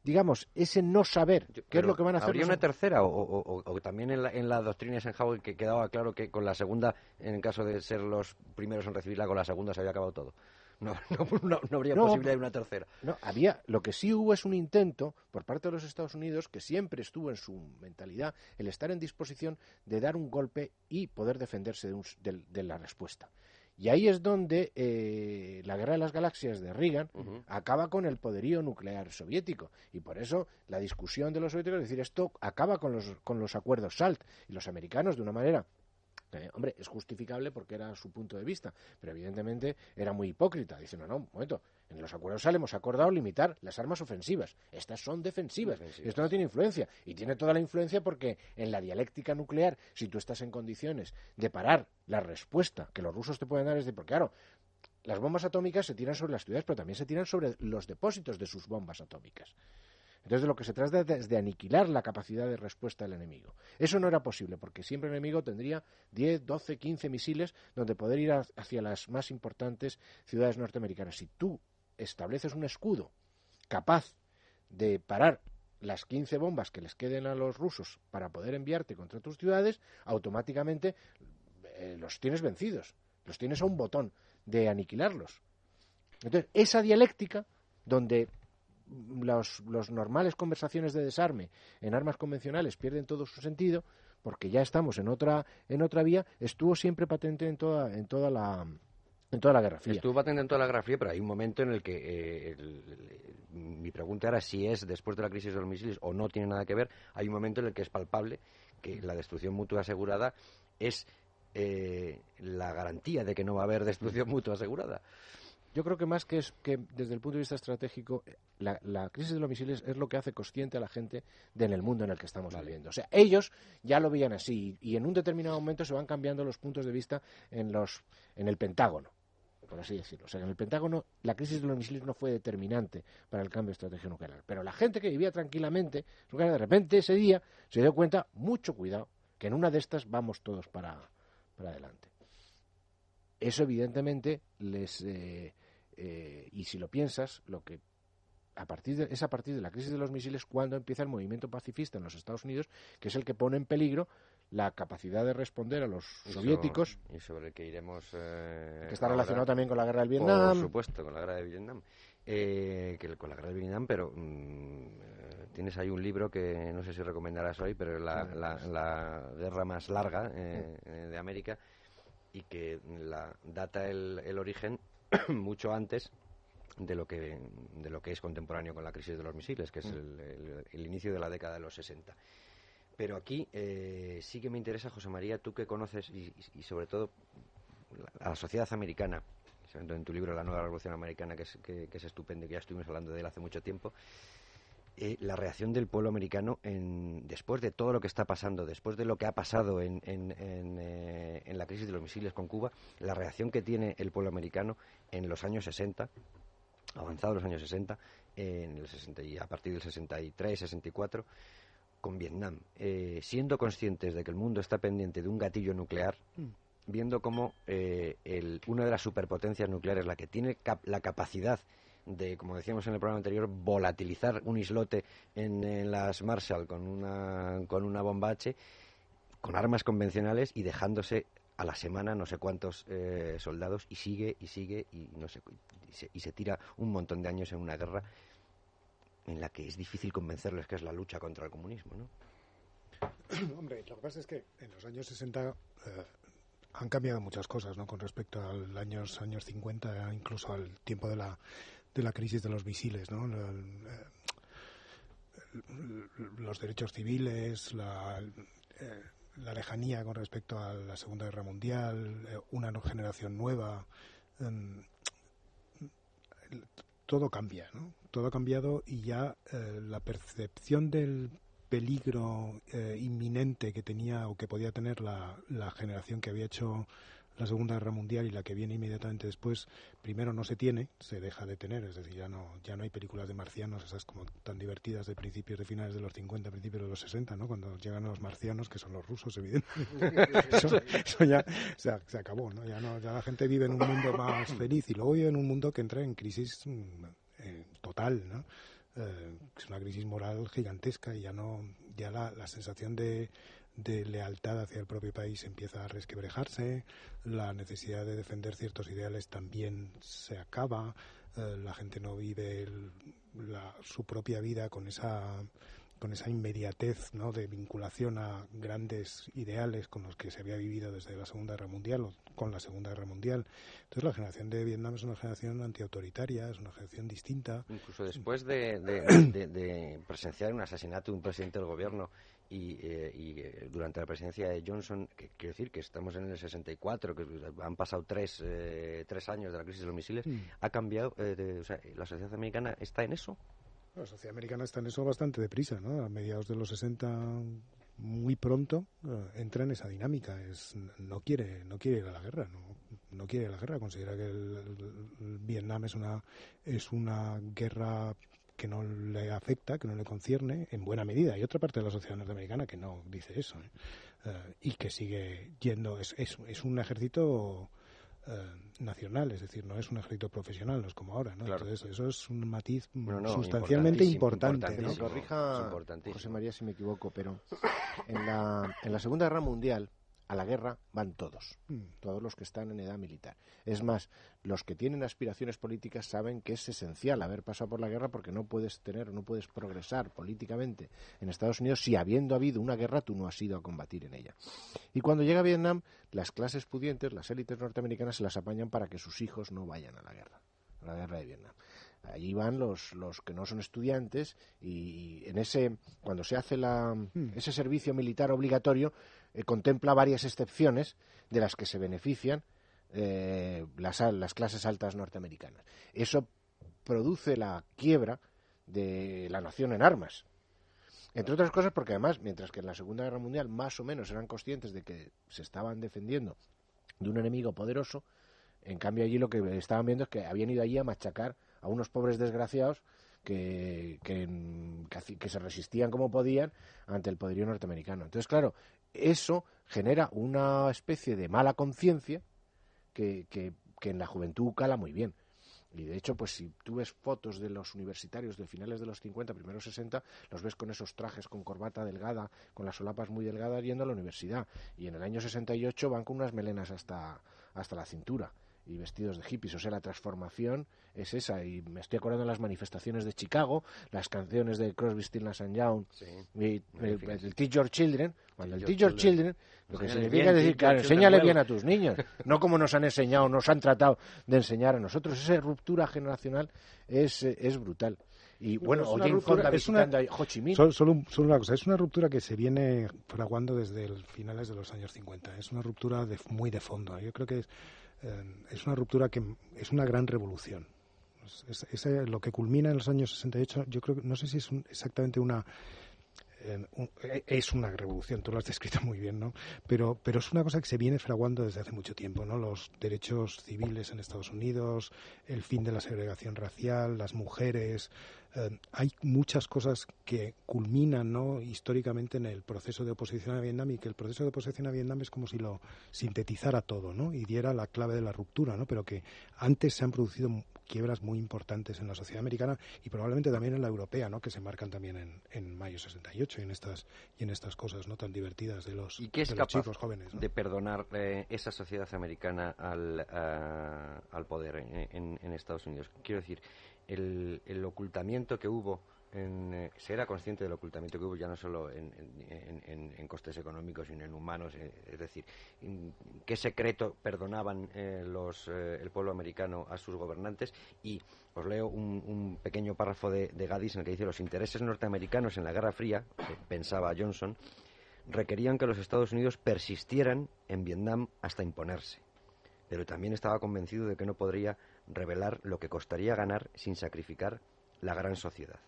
digamos, ese no saber qué es lo que van a hacer ¿Habría una tercera o, o- o- o también en la, en la doctrina Eisenhower que quedaba claro que con la segunda, en caso de ser los primeros en recibirla, con la segunda se había acabado todo? No, <laughs> no, no- no habría posibilidad de una tercera. No, había, lo que sí hubo es un intento por parte de los Estados Unidos que siempre estuvo en su mentalidad el estar en disposición de dar un golpe y poder defenderse de, un- de- de la respuesta. Y ahí es donde eh, la guerra de las galaxias de Reagan acaba con el poderío nuclear soviético. Y por eso la discusión de los soviéticos es decir, esto acaba con los, con los acuerdos SALT. Y los americanos, de una manera hombre, es justificable porque era su punto de vista, pero evidentemente era muy hipócrita. Dice, no, no, un momento, en los acuerdos sale hemos acordado limitar las armas ofensivas. Estas son defensivas. Defensivas. Esto no tiene influencia. Y tiene toda la influencia porque en la dialéctica nuclear, si tú estás en condiciones de parar la respuesta que los rusos te pueden dar, es de, porque claro, las bombas atómicas se tiran sobre las ciudades, pero también se tiran sobre los depósitos de sus bombas atómicas. Entonces, de lo que se trata es de aniquilar la capacidad de respuesta del enemigo. Eso no era posible, porque siempre el enemigo tendría 10, 12, 15 misiles donde poder ir hacia las más importantes ciudades norteamericanas. Si tú estableces un escudo capaz de parar las 15 bombas que les queden a los rusos para poder enviarte contra tus ciudades, automáticamente eh, los tienes vencidos. Los tienes a un botón de aniquilarlos. Entonces, esa dialéctica donde los, los normales conversaciones de desarme en armas convencionales pierden todo su sentido porque ya estamos en otra en otra vía estuvo siempre patente en toda en toda la en toda la guerra fría Estuvo patente en toda la Guerra Fría, pero hay un momento en el que eh, el- mi pregunta era si es después de la crisis de los misiles o no tiene nada que ver. Hay un momento en el que es palpable que la destrucción mutua asegurada es eh, la garantía de que no va a haber destrucción mutua asegurada. Yo creo que más que es que desde el punto de vista estratégico, la, la crisis de los misiles es lo que hace consciente a la gente de en el mundo en el que estamos viviendo. O sea, ellos ya lo veían así y en un determinado momento se van cambiando los puntos de vista en los en el Pentágono, por así decirlo. O sea, en el Pentágono la crisis de los misiles no fue determinante para el cambio de estrategia nuclear, pero la gente que vivía tranquilamente, de repente ese día se dio cuenta, mucho cuidado, que en una de estas vamos todos para, para adelante. Eso evidentemente les eh, eh, y si lo piensas, lo que a partir de, es a partir de la crisis de los misiles cuando empieza el movimiento pacifista en los Estados Unidos, que es el que pone en peligro la capacidad de responder a los soviéticos, Y sobre el que iremos. eh, que está ahora. relacionado también con la guerra del Vietnam. Por supuesto, con la guerra de Vietnam. Eh, que con la guerra de Vietnam, pero mm, tienes ahí un libro que no sé si recomendarás hoy, pero la, la, la guerra más larga eh, eh, de América y que la data el, el origen <clears throat> mucho antes de lo que de lo que es contemporáneo con la crisis de los misiles, que es el, el- el inicio de la década de los 60. Pero aquí eh, sí que me interesa, José María, tú que conoces y, sobre todo la- a la sociedad americana, en tu libro La Nueva Revolución Americana, que es, que, que es estupendo, que ya estuvimos hablando de él hace mucho tiempo, eh, la reacción del pueblo americano en, después de todo lo que está pasando, después de lo que ha pasado en, en, en, eh, en la crisis de los misiles con Cuba, la reacción que tiene el pueblo americano en los años 60, avanzados los años 60, en el 60 y a partir del 63, 64, con Vietnam, eh, siendo conscientes de que el mundo está pendiente de un gatillo nuclear, viendo cómo eh, el- una de las superpotencias nucleares, la que tiene cap- la capacidad de, como decíamos en el programa anterior, volatilizar un islote en, las Marshall con una, con una bomba H, con armas convencionales y dejándose a la semana no sé cuántos eh, soldados y sigue y sigue y no sé y se, y se tira un montón de años en una guerra en la que es difícil convencerles que es la lucha contra el comunismo, ¿no? <clears throat> Hombre, lo que pasa es que en los años 60 eh, han cambiado muchas cosas, ¿no? Con respecto a los años, años 50, incluso al tiempo de la, de la crisis de los misiles, ¿no? Eh, los derechos civiles, la, eh, la lejanía con respecto a la Segunda Guerra Mundial, eh, una generación nueva. em, todo cambia, ¿no? Todo ha cambiado y ya la percepción del peligro inminente que tenía o que podía tener la generación que había hecho la Segunda Guerra Mundial y la que viene inmediatamente después, primero no se tiene, se deja de tener, es decir, ya no, ya no hay películas de marcianos, esas como tan divertidas de principios, de finales de los 50, principios de los 60, ¿no? Cuando llegan los marcianos, que son los rusos, evidentemente. <laughs> eso, ya se, se acabó, ¿no? Ya, no, ya la gente vive en un mundo más feliz y luego vive en un mundo que entra en crisis mm, eh, total, ¿no? Eh, es una crisis moral gigantesca y ya no ya la, la sensación de, de lealtad hacia el propio país empieza a resquebrajarse, la necesidad de defender ciertos ideales también se acaba, eh, la gente no vive el- la- su propia vida con esa con esa inmediatez ¿no? de vinculación a grandes ideales con los que se había vivido desde la Segunda Guerra Mundial o con la Segunda Guerra Mundial. Entonces la generación de Vietnam es una generación antiautoritaria, es una generación distinta. Incluso después de, de- <coughs> de- de presenciar un asesinato de un presidente del gobierno y, eh, y, eh, durante la presidencia de Johnson, que, quiero decir que estamos en el 64, que han pasado tres, eh, tres años de la crisis de los misiles, Mm. ha cambiado, eh, de- o sea, la sociedad americana está en eso. La sociedad americana está en eso bastante deprisa, ¿no? A mediados de los 60, muy pronto, entra en esa dinámica. Es, no quiere no quiere ir a la guerra, no, no quiere ir a la guerra. Considera que el Vietnam es una, es una guerra que no le afecta, que no le concierne, en buena medida. Hay otra parte de la sociedad norteamericana que no dice eso, ¿eh? Eh, y que sigue yendo. Es, es, es un ejército eh, nacional, es decir, no es un ejército profesional, no es como ahora, ¿no? Claro. Entonces, eso es un matiz Bueno, no, sustancialmente importante, Que ¿no? corrija. José María si me equivoco, pero en la, en la Segunda Guerra Mundial a la guerra van todos, Mm. todos los que están en edad militar. Es más, los que tienen aspiraciones políticas saben que es esencial haber pasado por la guerra porque no puedes tener, no puedes progresar políticamente en Estados Unidos si habiendo habido una guerra tú no has ido a combatir en ella. Y cuando llega Vietnam, las clases pudientes, las élites norteamericanas se las apañan para que sus hijos no vayan a la guerra, a la guerra de Vietnam. Allí van los, los que no son estudiantes y en ese cuando se hace la, ese servicio militar obligatorio eh, contempla varias excepciones de las que se benefician eh, las, las clases altas norteamericanas. Eso produce la quiebra de la nación en armas. Entre otras cosas porque además, mientras que en la Segunda Guerra Mundial más o menos eran conscientes de que se estaban defendiendo de un enemigo poderoso, en cambio allí lo que estaban viendo es que habían ido allí a machacar a unos pobres desgraciados que, que, que se resistían como podían ante el poderío norteamericano. Entonces, claro, eso genera una especie de mala conciencia que, que, que en la juventud cala muy bien. Y de hecho, pues si tú ves fotos de los universitarios de finales de los 50, primeros 60, los ves con esos trajes con corbata delgada, con las solapas muy delgadas yendo a la universidad. Y en el año 68 van con unas melenas hasta, hasta la cintura y vestidos de hippies. O sea, la transformación es esa. Y me estoy acordando de las manifestaciones de Chicago, las canciones de Crosby, Stills Nash and Young, Sí. y el, Teach Your Children. Cuando el Teach Your Children, lo que significa bien, es decir, teach claro, your children enséñale bien a tus niños, <laughs> no como nos han enseñado, nos han tratado de enseñar a nosotros. Esa ruptura generacional es, eh, es brutal. Y bueno, es o una ruptura- Fonda es una- visitando a Ho Chi Minh. Solo, solo, un- solo una cosa, es una ruptura que se viene fraguando desde el finales de los años 50. Es una ruptura de, muy de fondo. Yo creo que es, eh, es una ruptura que es una gran revolución. Es, eh, lo que culmina en los años 68, yo creo no sé si es un- exactamente una un- eh, es una revolución, tú lo has descrito muy bien, ¿no? Pero, pero es una cosa que se viene fraguando desde hace mucho tiempo, ¿no? Los derechos civiles en Estados Unidos, el fin de la segregación racial, las mujeres, eh, hay muchas cosas que culminan, ¿no? Históricamente en el proceso de oposición a Vietnam y que el proceso de oposición a Vietnam es como si lo sintetizara todo, ¿no? Y diera la clave de la ruptura, ¿no? Pero que antes se han producido quiebras muy importantes en la sociedad americana y probablemente también en la europea, ¿no? Que se marcan también en, en mayo 68 y en estas y en estas cosas, ¿no? Tan divertidas de los, ¿Y qué es de los capaz chicos jóvenes, ¿no? de perdonar eh, esa sociedad americana al, al poder en, en- en Estados Unidos? Quiero decir, el, el ocultamiento que hubo, en, eh, se era consciente del ocultamiento que hubo ya no solo en, en- en- costes económicos, sino en humanos, eh, es decir, qué secreto perdonaban eh, los, eh, el pueblo americano a sus gobernantes y os leo un, un pequeño párrafo de, de Gaddis en el que dice los intereses norteamericanos en la Guerra Fría, pensaba Johnson, requerían que los Estados Unidos persistieran en Vietnam hasta imponerse. Pero también estaba convencido de que no podría revelar lo que costaría ganar sin sacrificar la gran sociedad.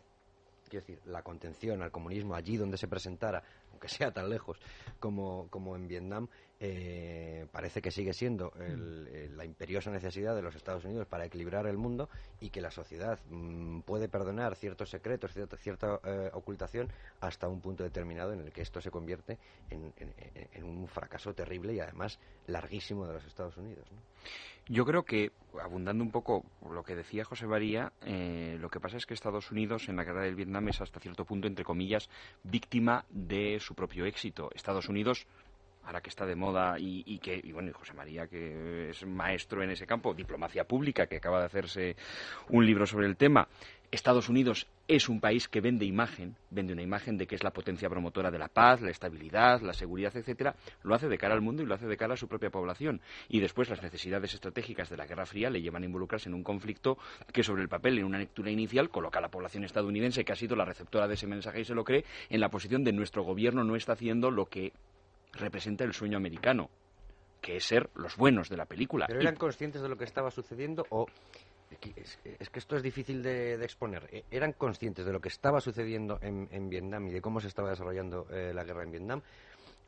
Quiero decir, la contención al comunismo allí donde se presentara, aunque sea tan lejos como, como en Vietnam, eh, parece que sigue siendo el- la imperiosa necesidad de los Estados Unidos para equilibrar el mundo y que la sociedad mm, puede perdonar ciertos secretos, cierta, cierta eh, ocultación hasta un punto determinado en el que esto se convierte en, en- en- en un fracaso terrible y además larguísimo de los Estados Unidos. ¿no? Yo creo que, abundando un poco lo que decía José María, eh, lo que pasa es que Estados Unidos en la guerra del Vietnam es hasta cierto punto, entre comillas, víctima de su propio éxito. Estados Unidos ahora que está de moda y, y que, y bueno, y José María, que es maestro en ese campo, diplomacia pública, que acaba de hacerse un libro sobre el tema, Estados Unidos es un país que vende imagen, vende una imagen de que es la potencia promotora de la paz, la estabilidad, la seguridad, etcétera, lo hace de cara al mundo y lo hace de cara a su propia población. Y después las necesidades estratégicas de la Guerra Fría le llevan a involucrarse en un conflicto que sobre el papel, en una lectura inicial, coloca a la población estadounidense, que ha sido la receptora de ese mensaje y se lo cree, en la posición de nuestro gobierno no está haciendo lo que representa el sueño americano, que es ser los buenos de la película. ¿Pero eran conscientes de lo que estaba sucediendo o es, que esto es difícil de, exponer. E, ¿Eran conscientes de lo que estaba sucediendo en, Vietnam y de cómo se estaba desarrollando eh, la guerra en Vietnam?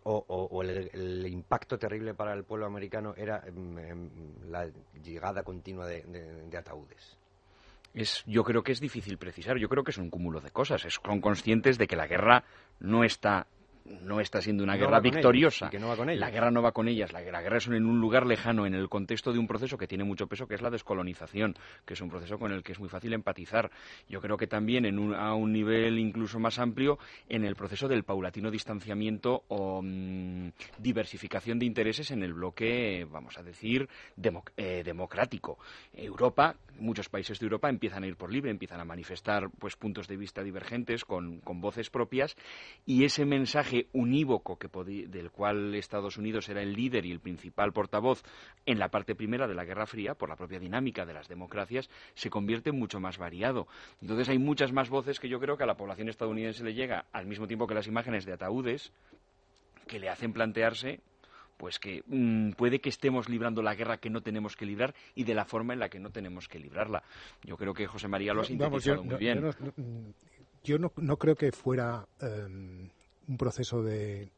¿O, el, impacto terrible para el pueblo americano era em, em, la llegada continua de, ataúdes? Es, yo creo que es difícil precisar. Yo creo que es un cúmulo de cosas. son conscientes de que la guerra no está no está siendo una guerra victoriosa. La guerra no va con ellas. La, guerra es en un lugar lejano, en el contexto de un proceso que tiene mucho peso, que es la descolonización, que es un proceso con el que es muy fácil empatizar. Yo creo que también en a un nivel incluso más amplio, en el proceso del paulatino distanciamiento o mm, diversificación de intereses en el bloque, vamos a decir, eh, democrático. Europa, muchos países de Europa empiezan a ir por libre, empiezan a manifestar pues puntos de vista divergentes con voces propias y ese mensaje unívoco que del cual Estados Unidos era el líder y el principal portavoz en la parte primera de la Guerra Fría, por la propia dinámica de las democracias, se convierte en mucho más variado. Entonces hay muchas más voces que yo creo que a la población estadounidense le llega al mismo tiempo que las imágenes de ataúdes que le hacen plantearse pues que mm, puede que estemos librando la guerra que no tenemos que librar y de la forma en la que no tenemos que librarla. Yo creo que José María lo ha sintetizado muy bien. Yo no, creo que fuera em, un proceso de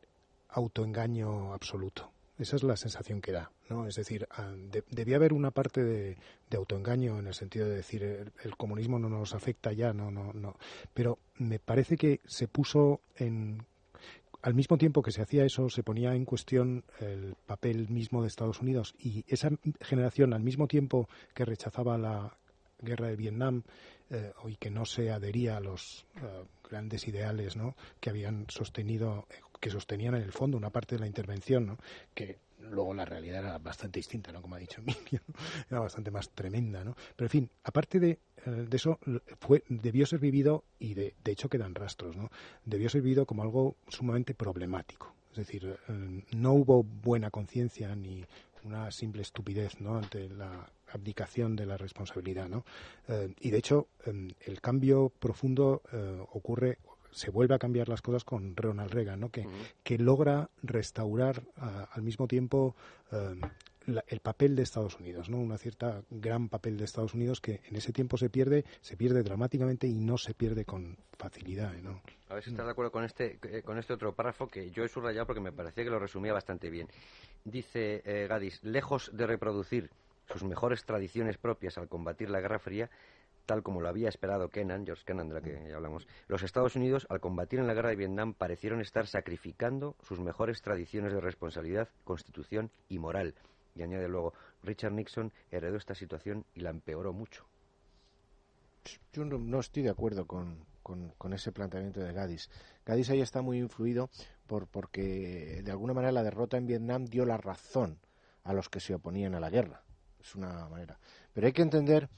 autoengaño absoluto. Esa es la sensación que da, ¿no? Es decir, ah, debía haber una parte de, autoengaño en el sentido de decir el, comunismo no nos afecta ya, no, no, no. Pero me parece que se puso en al mismo tiempo que se hacía eso, se ponía en cuestión el papel mismo de Estados Unidos y esa generación, al mismo tiempo que rechazaba la guerra de Vietnam eh, y que no se adhería a los eh, grandes ideales ¿no? que habían sostenido, que sostenían en el fondo una parte de la intervención, ¿no? que luego la realidad era bastante distinta, ¿no? Como ha dicho <laughs> Emilio, era bastante más tremenda, ¿no? Pero en fin, aparte de, eh, de eso, fue, debió ser vivido, y de, de, hecho quedan rastros, ¿no? Debió ser vivido como algo sumamente problemático. Es decir, no hubo buena conciencia ni una simple estupidez, ¿no? Ante la abdicación de la responsabilidad, ¿no? Eh, y de hecho, em, el cambio profundo eh, ocurre se vuelve a cambiar las cosas con Ronald Reagan, ¿no? que, que logra restaurar al mismo tiempo em, el papel de Estados Unidos, ¿no? Una cierta gran papel de Estados Unidos que en ese tiempo se pierde, se pierde dramáticamente y no se pierde con facilidad, ¿no? A ver si estás de acuerdo con este, eh, con este otro párrafo que yo he subrayado porque me parecía que lo resumía bastante bien. Dice Gadis, lejos de reproducir sus mejores tradiciones propias al combatir la Guerra Fría, tal como lo había esperado Kennan, George Kennan, de la que ya hablamos, los Estados Unidos, al combatir en la guerra de Vietnam, parecieron estar sacrificando sus mejores tradiciones de responsabilidad, constitución y moral. Y añade luego, Richard Nixon heredó esta situación y la empeoró mucho. Yo no, estoy de acuerdo con, con, ese planteamiento de Gadis. Gadis ahí está muy influido por, porque, de alguna manera, la derrota en Vietnam dio la razón a los que se oponían a la guerra es una manera. Pero hay que entender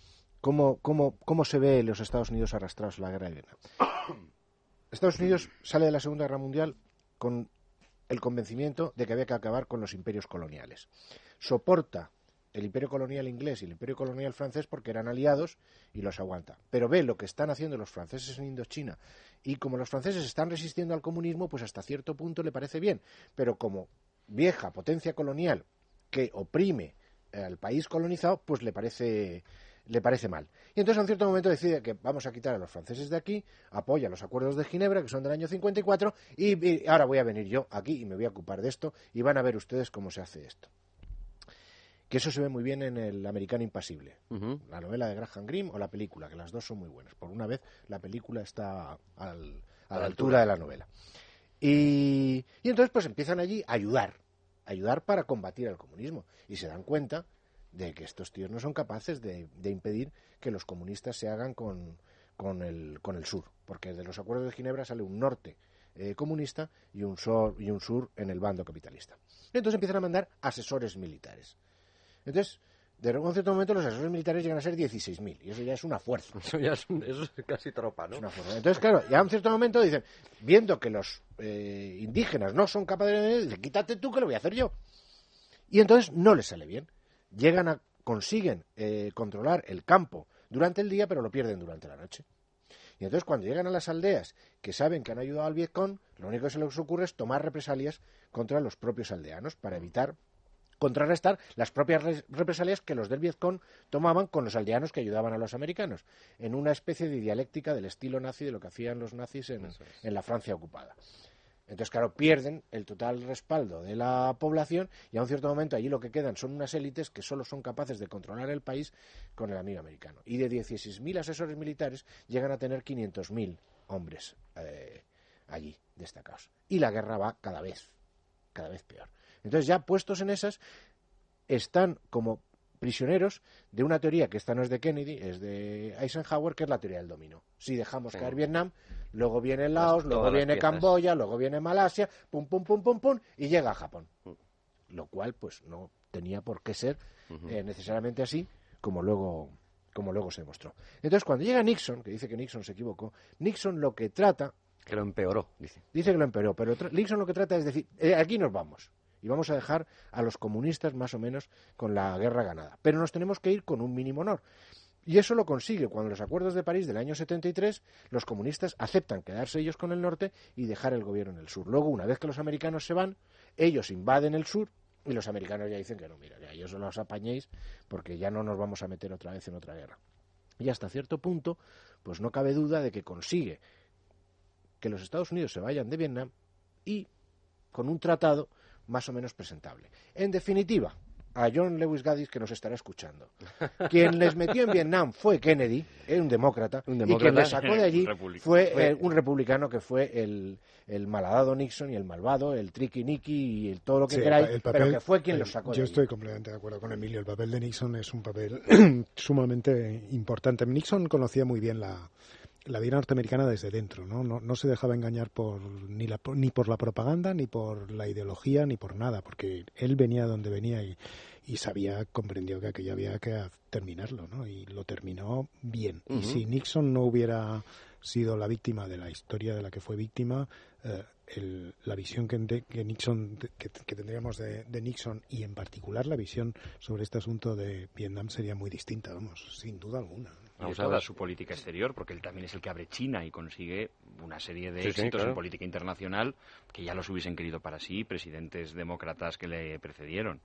cómo, cómo, cómo se ve los Estados Unidos arrastrados a la guerra de Vietnam. <coughs> Estados Unidos sale de la Segunda Guerra Mundial con el convencimiento de que había que acabar con los imperios coloniales. Soporta el imperio colonial inglés y el imperio colonial francés porque eran aliados y los aguanta. Pero ve lo que están haciendo los franceses en Indochina y como los franceses están resistiendo al comunismo, pues hasta cierto punto le parece bien. Pero como vieja potencia colonial que oprime al país colonizado, pues le parece le parece mal. Y entonces en cierto momento decide que vamos a quitar a los franceses de aquí, apoya los acuerdos de Ginebra, que son del año 54, y, y ahora voy a venir yo aquí y me voy a ocupar de esto, y van a ver ustedes cómo se hace esto. Que eso se ve muy bien en el Americano Impasible, la novela de Graham Greene o la película, que las dos son muy buenas. Por una vez la película está a la altura de la novela. Y, y entonces pues empiezan allí a ayudar, ayudar para combatir al comunismo. Y se dan cuenta de que estos tíos no son capaces de, impedir que los comunistas se hagan con, con, el, con el sur, porque de los acuerdos de Ginebra sale un norte eh, comunista y un, sur, y un sur en el bando capitalista. Entonces empiezan a mandar asesores militares. Entonces, de un cierto momento los asesores militares llegan a ser 16.000 y eso ya es una fuerza. <laughs> Eso ya es, un- eso es casi tropa, ¿no? Es una fuerza. Entonces, claro, ya a un cierto momento dicen, viendo que los eh, indígenas no son capaces de... Dicen, quítate tú que lo voy a hacer yo. Y entonces no les sale bien. Llegan a... consiguen eh, controlar el campo durante el día, pero lo pierden durante la noche. Y entonces cuando llegan a las aldeas que saben que han ayudado al Vietcong, lo único que se les ocurre es tomar represalias contra los propios aldeanos para evitar contrarrestar las propias res- represalias que los del Vietcong tomaban con los aldeanos que ayudaban a los americanos, en una especie de dialéctica del estilo nazi de lo que hacían los nazis en, en la Francia ocupada. Entonces, claro, pierden el total respaldo de la población y a un cierto momento allí lo que quedan son unas élites que solo son capaces de controlar el país con el amigo americano. Y de 16.000 asesores militares llegan a tener 500.000 hombres eh, allí destacados. Y la guerra va cada vez, cada vez peor. Entonces, ya puestos en esas, están como prisioneros de una teoría que esta no es de Kennedy, es de Eisenhower, que es la teoría del dominó. Si dejamos caer Vietnam, luego viene Laos, luego viene. Camboya, luego viene Malasia, pum, pum, pum, pum, pum, y llega a Japón. Lo cual, pues, no tenía por qué ser eh, necesariamente así, como luego, como luego se demostró. Entonces, cuando llega Nixon, que dice que Nixon se equivocó, Nixon lo que trata Que lo empeoró, dice. Dice que lo empeoró, pero Nixon lo que trata es decir, eh, aquí nos vamos. Y vamos a dejar a los comunistas más o menos con la guerra ganada. Pero nos tenemos que ir con un mínimo honor. Y eso lo consigue cuando los acuerdos de París del año 73, los comunistas aceptan quedarse ellos con el norte y dejar el gobierno en el sur. Luego, una vez que los americanos se van, ellos invaden el sur y los americanos ya dicen que no, mira, ya ellos los apañéis porque ya no nos vamos a meter otra vez en otra guerra. Y hasta cierto punto, pues no cabe duda de que consigue que los Estados Unidos se vayan de Vietnam y con un tratado más o menos presentable. En definitiva, a John Lewis Gaddis que nos estará escuchando. <laughs> Quien les metió en Vietnam fue Kennedy, era un demócrata, Un y demócrata. quien les sacó de allí Un republicano. fue eh, un republicano que fue el, el malhadado Nixon y el malvado, el tricky Nicky y el, todo lo que Sí, queráis, pero que fue quien el- los sacó de Yo allí. estoy completamente de acuerdo con Emilio. El papel de Nixon es un papel <clears throat> sumamente importante. Nixon conocía muy bien la, la vida norteamericana desde dentro, ¿no? No, no se dejaba engañar por ni, la, ni por la propaganda, ni por la ideología, ni por nada, porque él venía de donde venía y, y sabía, comprendió que aquello había que terminarlo, ¿no? Y lo terminó bien. Y si Nixon no hubiera sido la víctima de la historia de la que fue víctima, eh, el- la visión que Nixon que, que tendríamos de, de Nixon y en particular la visión sobre este asunto de Vietnam sería muy distinta, vamos, sin duda alguna. Y de toda su política exterior, porque él también es el que abre China y consigue una serie de Sí, sí, éxitos claro. en política internacional que ya los hubiesen querido para sí presidentes demócratas que le precedieron.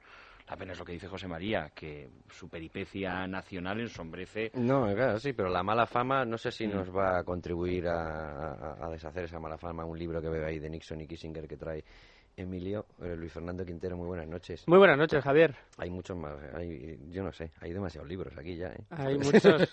La pena es lo que dice José María, que su peripecia nacional ensombrece No, claro, sí, pero la mala fama no sé si Mm. nos va a contribuir a, a- a deshacer esa mala fama. Un libro que veo ahí de Nixon y Kissinger que trae Emilio, eh, Luis Fernando Quintero, muy buenas noches. Muy buenas noches, Javier. Hay muchos más, hay, yo no sé, hay demasiados libros aquí ya, ¿eh? Hay <laughs> muchos.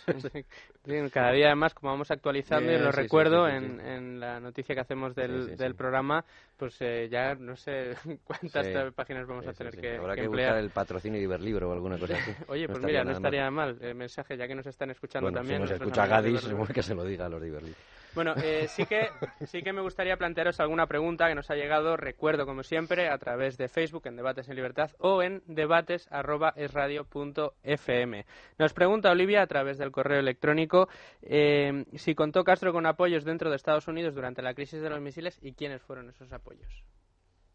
Cada día además, como vamos actualizando, y lo sí, recuerdo sí, sí, en, la noticia que hacemos del, programa, pues eh, ya no sé <laughs> cuántas páginas vamos a tener que, Habrá que que, emplear. buscar el patrocinio de Iberlibro o alguna cosa así. <laughs> Oye, pues estaría mira, no mal. estaría mal el mensaje, ya que nos están escuchando Bueno, también. si nos escucha Gadis, que se lo diga a los de Iberlibro. Bueno, eh, sí, que, sí que me gustaría plantearos alguna pregunta que nos ha llegado, recuerdo como siempre, a través de Facebook en Debates en Libertad o en debates.esradio.fm. Nos pregunta Olivia a través del correo electrónico eh, si contó Castro con apoyos dentro de Estados Unidos durante la crisis de los misiles y quiénes fueron esos apoyos.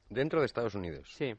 Dentro de Estados Unidos. Sí.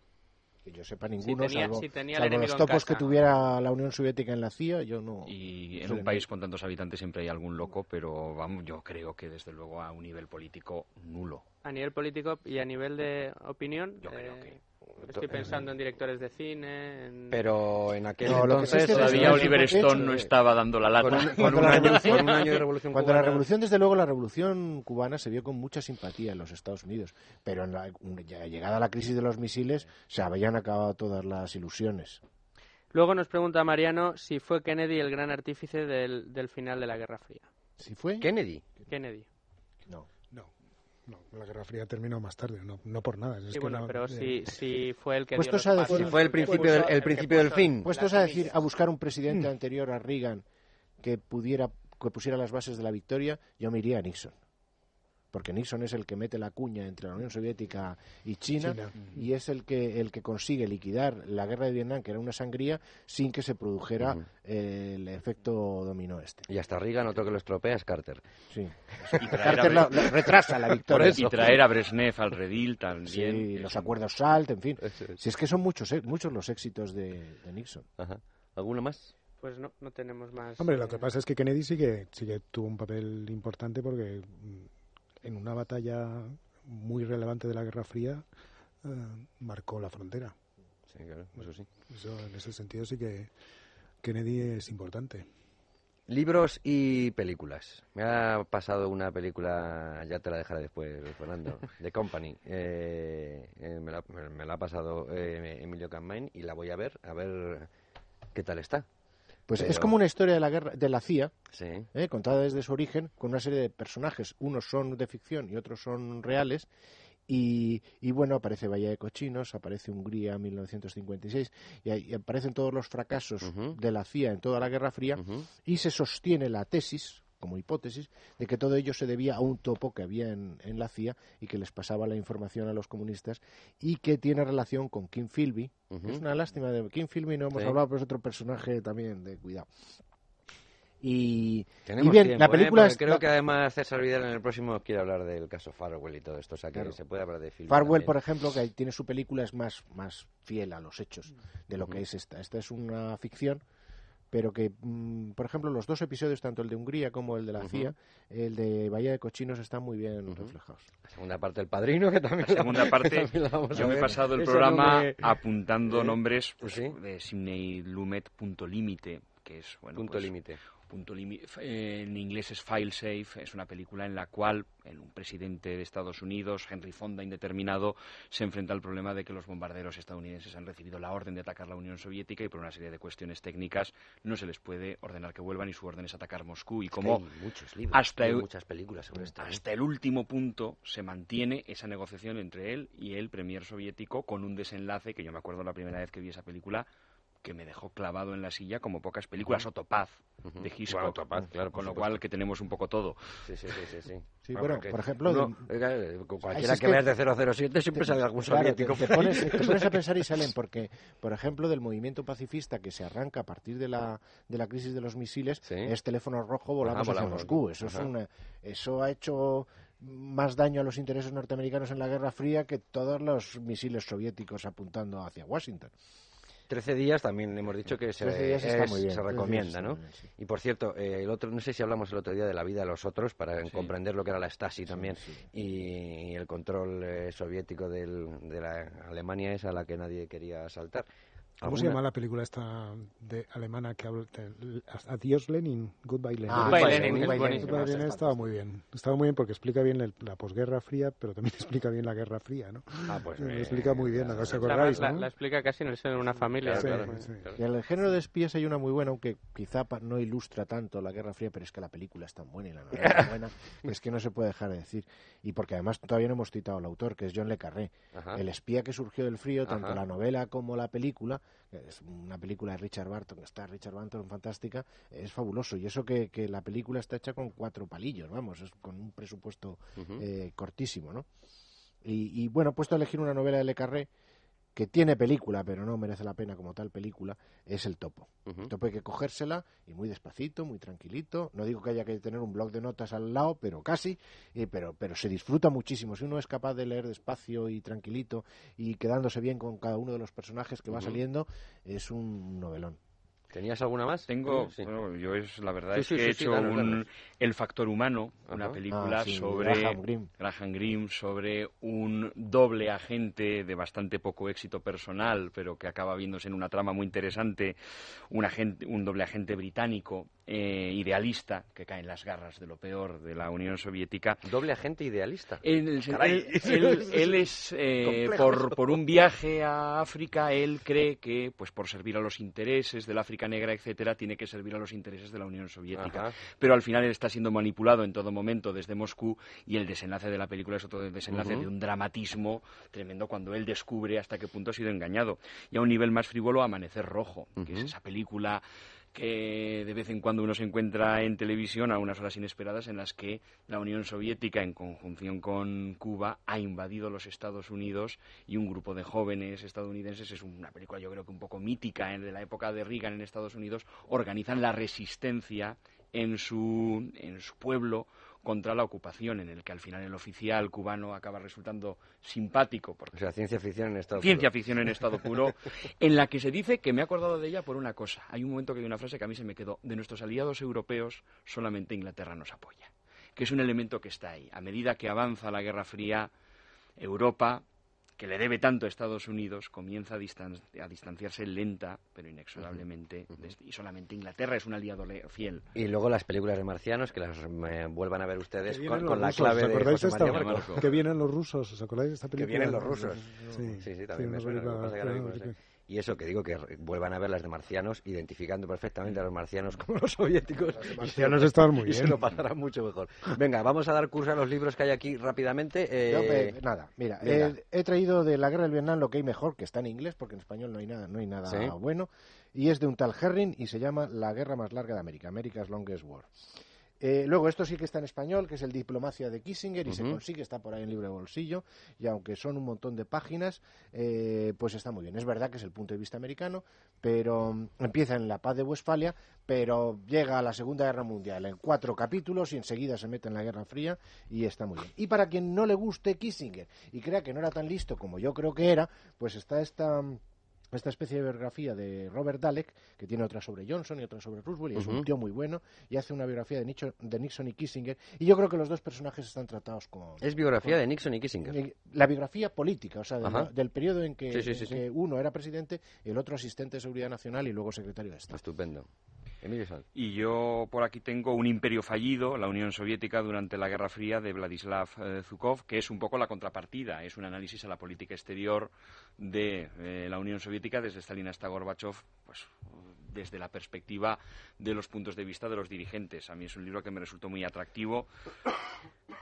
Que yo sepa ninguno, tenía- salvo, si tenía salvo los topos que tuviera la Unión Soviética en la CIA, yo no... Y no en un país con tantos habitantes siempre hay algún loco, pero vamos, yo creo que desde luego a un nivel político nulo. A nivel político y a nivel de opinión, Yo creo eh, que- estoy pensando en directores de cine, en... Pero en aquel No, es entonces que Todavía Oliver Stone no estaba dando la con lata. <laughs> un, con año, revolución- con un año de revolución Cuando la cubana- revolución, desde luego, la revolución cubana se vio con mucha simpatía en los Estados Unidos, pero en la, ya llegada la crisis de los misiles se habían acabado todas las ilusiones. Luego nos pregunta Mariano si fue Kennedy el gran artífice del, del final de la Guerra Fría. ¿Sí fue? Kennedy. Kennedy. No. La Guerra Fría terminó más tarde, no, no por nada. es Sí, que bueno, no- pero eh, si, si fue el que Puestos dio los a decir- pasos. Si fue el principio del, el principio del fin. Puestos a decir, a buscar un presidente anterior a Reagan que pudiera que pusiera las bases de la victoria, yo me iría a Nixon. Porque Nixon es el que mete la cuña entre la Unión Soviética y China, y es el que, el que consigue liquidar la guerra de Vietnam, que era una sangría, sin que se produjera el efecto dominó este. Y hasta Reagan, otro que lo estropea, es Carter. Sí. Y Carter a, la- la- retrasa la victoria. y traer a Brezhnev al redil también. Sí, los un- acuerdos SALT, en fin. Es. Si es que son muchos, eh, muchos los éxitos de, de Nixon. Ajá. ¿Alguno más? Pues no, no tenemos más. Hombre, lo eh, que pasa es que Kennedy sí que, sí que tuvo un papel importante porque mm, en una batalla muy relevante de la Guerra Fría eh, marcó la frontera. Sí, claro, eso sí. Eso, en ese sentido sí que Kennedy es importante. Libros y películas. Me ha pasado una película, ya te la dejaré después, Fernando, de Company. <laughs> Eh, eh, me, la, me- me la ha pasado eh, Emilio Campain y la voy a ver, a ver qué tal está. Pues es como una historia de la guerra de la CIA, Sí. eh, contada desde su origen, con una serie de personajes. Unos son de ficción y otros son reales. Y, y bueno, aparece Bahía de Cochinos, aparece Hungría 1956, y, ahí aparecen todos los fracasos de la CIA en toda la Guerra Fría, y se sostiene la tesis, como hipótesis, de que todo ello se debía a un topo que había en, en la CIA y que les pasaba la información a los comunistas y que tiene relación con Kim Philby. Ujú. Es una lástima de Kim Philby, no hemos Sí. hablado, pero es otro personaje también de cuidado. Y, Tenemos y bien, tiempo, la ¿eh? película es- creo la- que además César Vidal en el próximo quiere hablar del caso Farwell y todo esto, o sea que Claro. se puede hablar de film. Farwell, también. por ejemplo, que tiene su película, es más, más fiel a los hechos de lo que es esta. Esta es una ficción, pero que, mm, por ejemplo, los dos episodios, tanto el de Hungría como el de la. CIA, el de Bahía de Cochinos, están muy bien reflejados. La segunda parte del padrino, que también La segunda parte, la vamos a yo me he pasado el Eso programa no me- apuntando ¿Eh? nombres pues, ¿Sí? de Sidney Lumet punto límite, que es bueno, Punto pues, límite. Punto en inglés es File Safe, es una película en la cual un presidente de Estados Unidos, Henry Fonda indeterminado, se enfrenta al problema de que los bombarderos estadounidenses han recibido la orden de atacar la Unión Soviética y por una serie de cuestiones técnicas no se les puede ordenar que vuelvan y su orden es atacar Moscú y como Hay muchos libros, hasta hay el- muchas películas sobre esto. ¿eh? hasta el último punto se mantiene esa negociación entre él y el premier soviético con un desenlace que yo me acuerdo la primera vez que vi esa película que me dejó clavado en la silla como pocas películas o Topaz Ujú. de Hitchcock Bueno, Topaz, claro, con lo cual que tenemos un poco todo Sí, sí, sí, sí. sí. Sí, Bueno, por ejemplo, uno- de- eh, cualquiera que que- veas de 007 siempre sale algún Claro, te, soviético. te ahí. pones, te pones a pensar y <laughs> salen porque, por ejemplo, del movimiento pacifista que se arranca a partir de la, de la crisis de los misiles, Sí. es teléfono rojo volando Ajá, hacia volamos. Moscú. Eso, es una, eso ha hecho más daño a los intereses norteamericanos en la Guerra Fría que todos los misiles soviéticos apuntando hacia Washington. 13 días también hemos dicho que se, 13 días está es- muy bien, se 13 días recomienda, ¿no? muy bien, sí. Y por cierto, eh, el otro, no sé si hablamos el otro día de la vida de los otros para Sí. comprender lo que era la Stasi también sí. y el control eh, soviético del- de la Alemania esa a la que nadie quería saltar. ¿Cómo se ¿Alguna? llama la película esta de alemana que habla de- Adiós Lenin, Goodbye Lenin? Ah, Goodbye Lenin, Lenin, Lenin. Goodbye Lenin está estaba muy bien. Estaba muy bien porque explica bien el- la posguerra fría, pero también <laughs> explica bien la guerra fría, ¿no? Ah, pues, eh, explica muy bien, ¿os Además, acordáis, la, no? la explica casi en el seno de una familia. Sí, claro, sí. Y en el género de espías hay una muy buena, aunque quizá no ilustra tanto la Guerra Fría, pero es que la película es tan buena y la novela es tan buena, <laughs> es que no se puede dejar de decir. Y porque además todavía no hemos citado al autor, que es John Le Carré. Ajá. El espía que surgió del frío, tanto Ajá. la novela como la película, que es una película de Richard Barton, que está Richard Barton fantástica, es fabuloso. Y eso que, que la película está hecha con cuatro palillos, vamos, es con un presupuesto eh, cortísimo, ¿no? Y, y, bueno, puesto a elegir una novela de Le Carré, que tiene película, pero no merece la pena como tal película, es El Topo. El Topo hay que cogérsela y muy despacito, muy tranquilito. No digo que haya que tener un blog de notas al lado, pero casi. eh, pero, pero se disfruta muchísimo. Si uno es capaz de leer despacio y tranquilito y quedándose bien con cada uno de los personajes que va saliendo, es un novelón. ¿Tenías alguna más? Tengo, Sí. bueno, yo es la verdad Sí, es que sí, he hecho danos, un danos. El factor humano, una película Ah, sí, sobre Graham Greene. Graham Greene, sobre un doble agente de bastante poco éxito personal, pero que acaba viéndose en una trama muy interesante, un agente, un doble agente británico eh, idealista que cae en las garras de lo peor de la Unión Soviética Doble agente idealista. él, Caray. él- él- <laughs> él es eh, por, por un viaje a África, él cree que pues por servir a los intereses del África Negra, etcétera, tiene que servir a los intereses de la Unión Soviética. Ajá. Pero al final él está siendo manipulado en todo momento desde Moscú y el desenlace de la película es otro desenlace de un dramatismo tremendo cuando él descubre hasta qué punto ha sido engañado. Y a un nivel más frívolo, Amanecer Rojo, que es esa película que de vez en cuando uno se encuentra en televisión a unas horas inesperadas en las que la Unión Soviética, en conjunción con Cuba, ha invadido los Estados Unidos y un grupo de jóvenes estadounidenses, es una película yo creo que un poco mítica de la época de Reagan en Estados Unidos, organizan la resistencia en su, en su pueblo contra la ocupación, en el que al final el oficial cubano acaba resultando simpático. Porque o sea, ciencia ficción en estado ciencia puro. ficción en estado puro, <laughs> en la que se dice que me he acordado de ella por una cosa. Hay un momento que hay una frase que a mí se me quedó. De nuestros aliados europeos, solamente Inglaterra nos apoya. Que es un elemento que está ahí. A medida que avanza la Guerra Fría, Europa que le debe tanto a Estados Unidos, comienza a, distan a distanciarse lenta, pero inexorablemente, uh -huh. y solamente Inglaterra es un aliado fiel. Y luego las películas de marcianos, que las eh, vuelvan a ver ustedes con, con la clave ¿Os acordáis de José María esta, Que vienen los rusos, ¿os acordáis de esta película? Que vienen los rusos. Sí, sí, sí también me suena. Y eso que digo, que vuelvan a ver las de marcianos, identificando perfectamente a los marcianos como los soviéticos. Los marcianos están muy bien. Y se lo pasarán mucho mejor. Venga, vamos a dar curso a los libros que hay aquí rápidamente. Eh... Yo, eh, nada, mira, eh, he traído de la guerra del Vietnam lo que hay mejor, que está en inglés, porque en español no hay nada, no hay nada ¿Sí? bueno, y es de un tal Herring y se llama La guerra más larga de América, America's Longest War. Eh, luego, esto sí que está en español, que es el Diplomacia de Kissinger, y uh -huh. se consigue, está por ahí en libre bolsillo, y aunque son un montón de páginas, eh, pues está muy bien. Es verdad que es el punto de vista americano, pero um, empieza en la paz de Westfalia, pero llega a la Segunda Guerra Mundial en cuatro capítulos y enseguida se mete en la Guerra Fría y está muy bien. Y para quien no le guste Kissinger y crea que no era tan listo como yo creo que era, pues está esta esta especie de biografía de Robert Dalek, que tiene otra sobre Johnson y otra sobre Roosevelt, y es uh -huh. un tío muy bueno, y hace una biografía de Nixon, de Nixon y Kissinger, y yo creo que los dos personajes están tratados con... Es biografía con, de Nixon y Kissinger. La biografía política, o sea, del, del periodo en, que, sí, sí, sí, en que, uno era presidente y el otro asistente de Seguridad Nacional y luego secretario de Estado. Estupendo. Y yo por aquí tengo un imperio fallido, la Unión Soviética durante la Guerra Fría de Vladislav eh, Zhukov, que es un poco la contrapartida, es un análisis a la política exterior de eh, la Unión Soviética desde Stalin hasta Gorbachev, pues desde la perspectiva de los puntos de vista de los dirigentes. A mí es un libro que me resultó muy atractivo.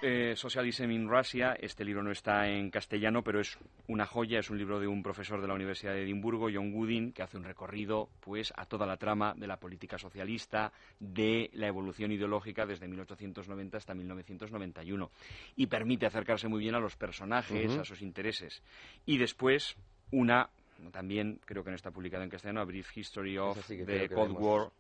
Eh, Socialism in Russia, este libro no está en castellano, pero es una joya, es un libro de un profesor de la Universidad de Edimburgo, John Goodin, que hace un recorrido pues a toda la trama de la política socialista, de la evolución ideológica desde 1890 hasta 1991 y permite acercarse muy bien a los personajes, uh -huh. a sus intereses. Y después una también creo que no está publicado en castellano, A Brief History of sí the Cold War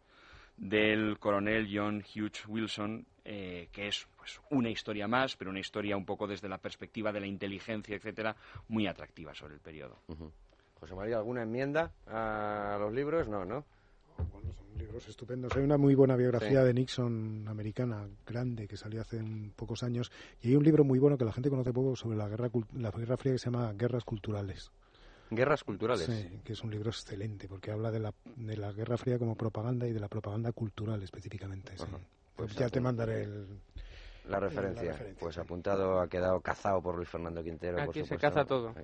del coronel John Hughes Wilson, eh, que es pues, una historia más, pero una historia un poco desde la perspectiva de la inteligencia, etcétera, muy atractiva sobre el periodo. Uh -huh. José María, ¿alguna enmienda a los libros? No, ¿no? Bueno, son libros estupendos. Hay una muy buena biografía sí. de Nixon americana, grande, que salió hace un, pocos años. Y hay un libro muy bueno que la gente conoce poco sobre la guerra, la guerra fría que se llama Guerras Culturales. Guerras culturales. Sí, que es un libro excelente porque habla de la, de la Guerra Fría como propaganda y de la propaganda cultural específicamente. Sí. Pues, pues ya te mandaré el, la referencia. la referencia. Pues apuntado, ha quedado cazado por Luis Fernando Quintero. Aquí por se caza todo.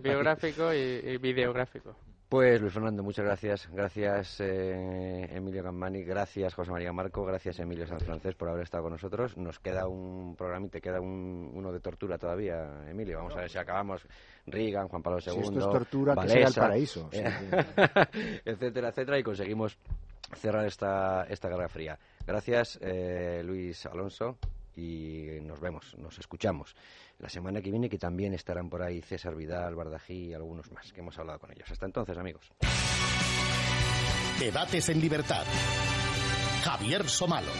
Biográfico y, y, <laughs> videográfico. Pues Luis Fernando, muchas gracias. Gracias eh, Emilio Gammani, gracias José María Marco, gracias Emilio San Francés por haber estado con nosotros. Nos queda un programa y te queda un, uno de tortura todavía, Emilio. Vamos a ver si acabamos Reagan, Juan Pablo II, si esto es tortura, Valesa, que sea el paraíso. Sí, <laughs> etcétera, etcétera, y conseguimos cerrar esta, esta guerra fría. Gracias, eh, Luis Alonso y nos vemos, nos escuchamos la semana que viene, que también estarán por ahí César Vidal, Bardají y algunos más que hemos hablado con ellos. Hasta entonces, amigos. Debates en libertad. Javier Somalo.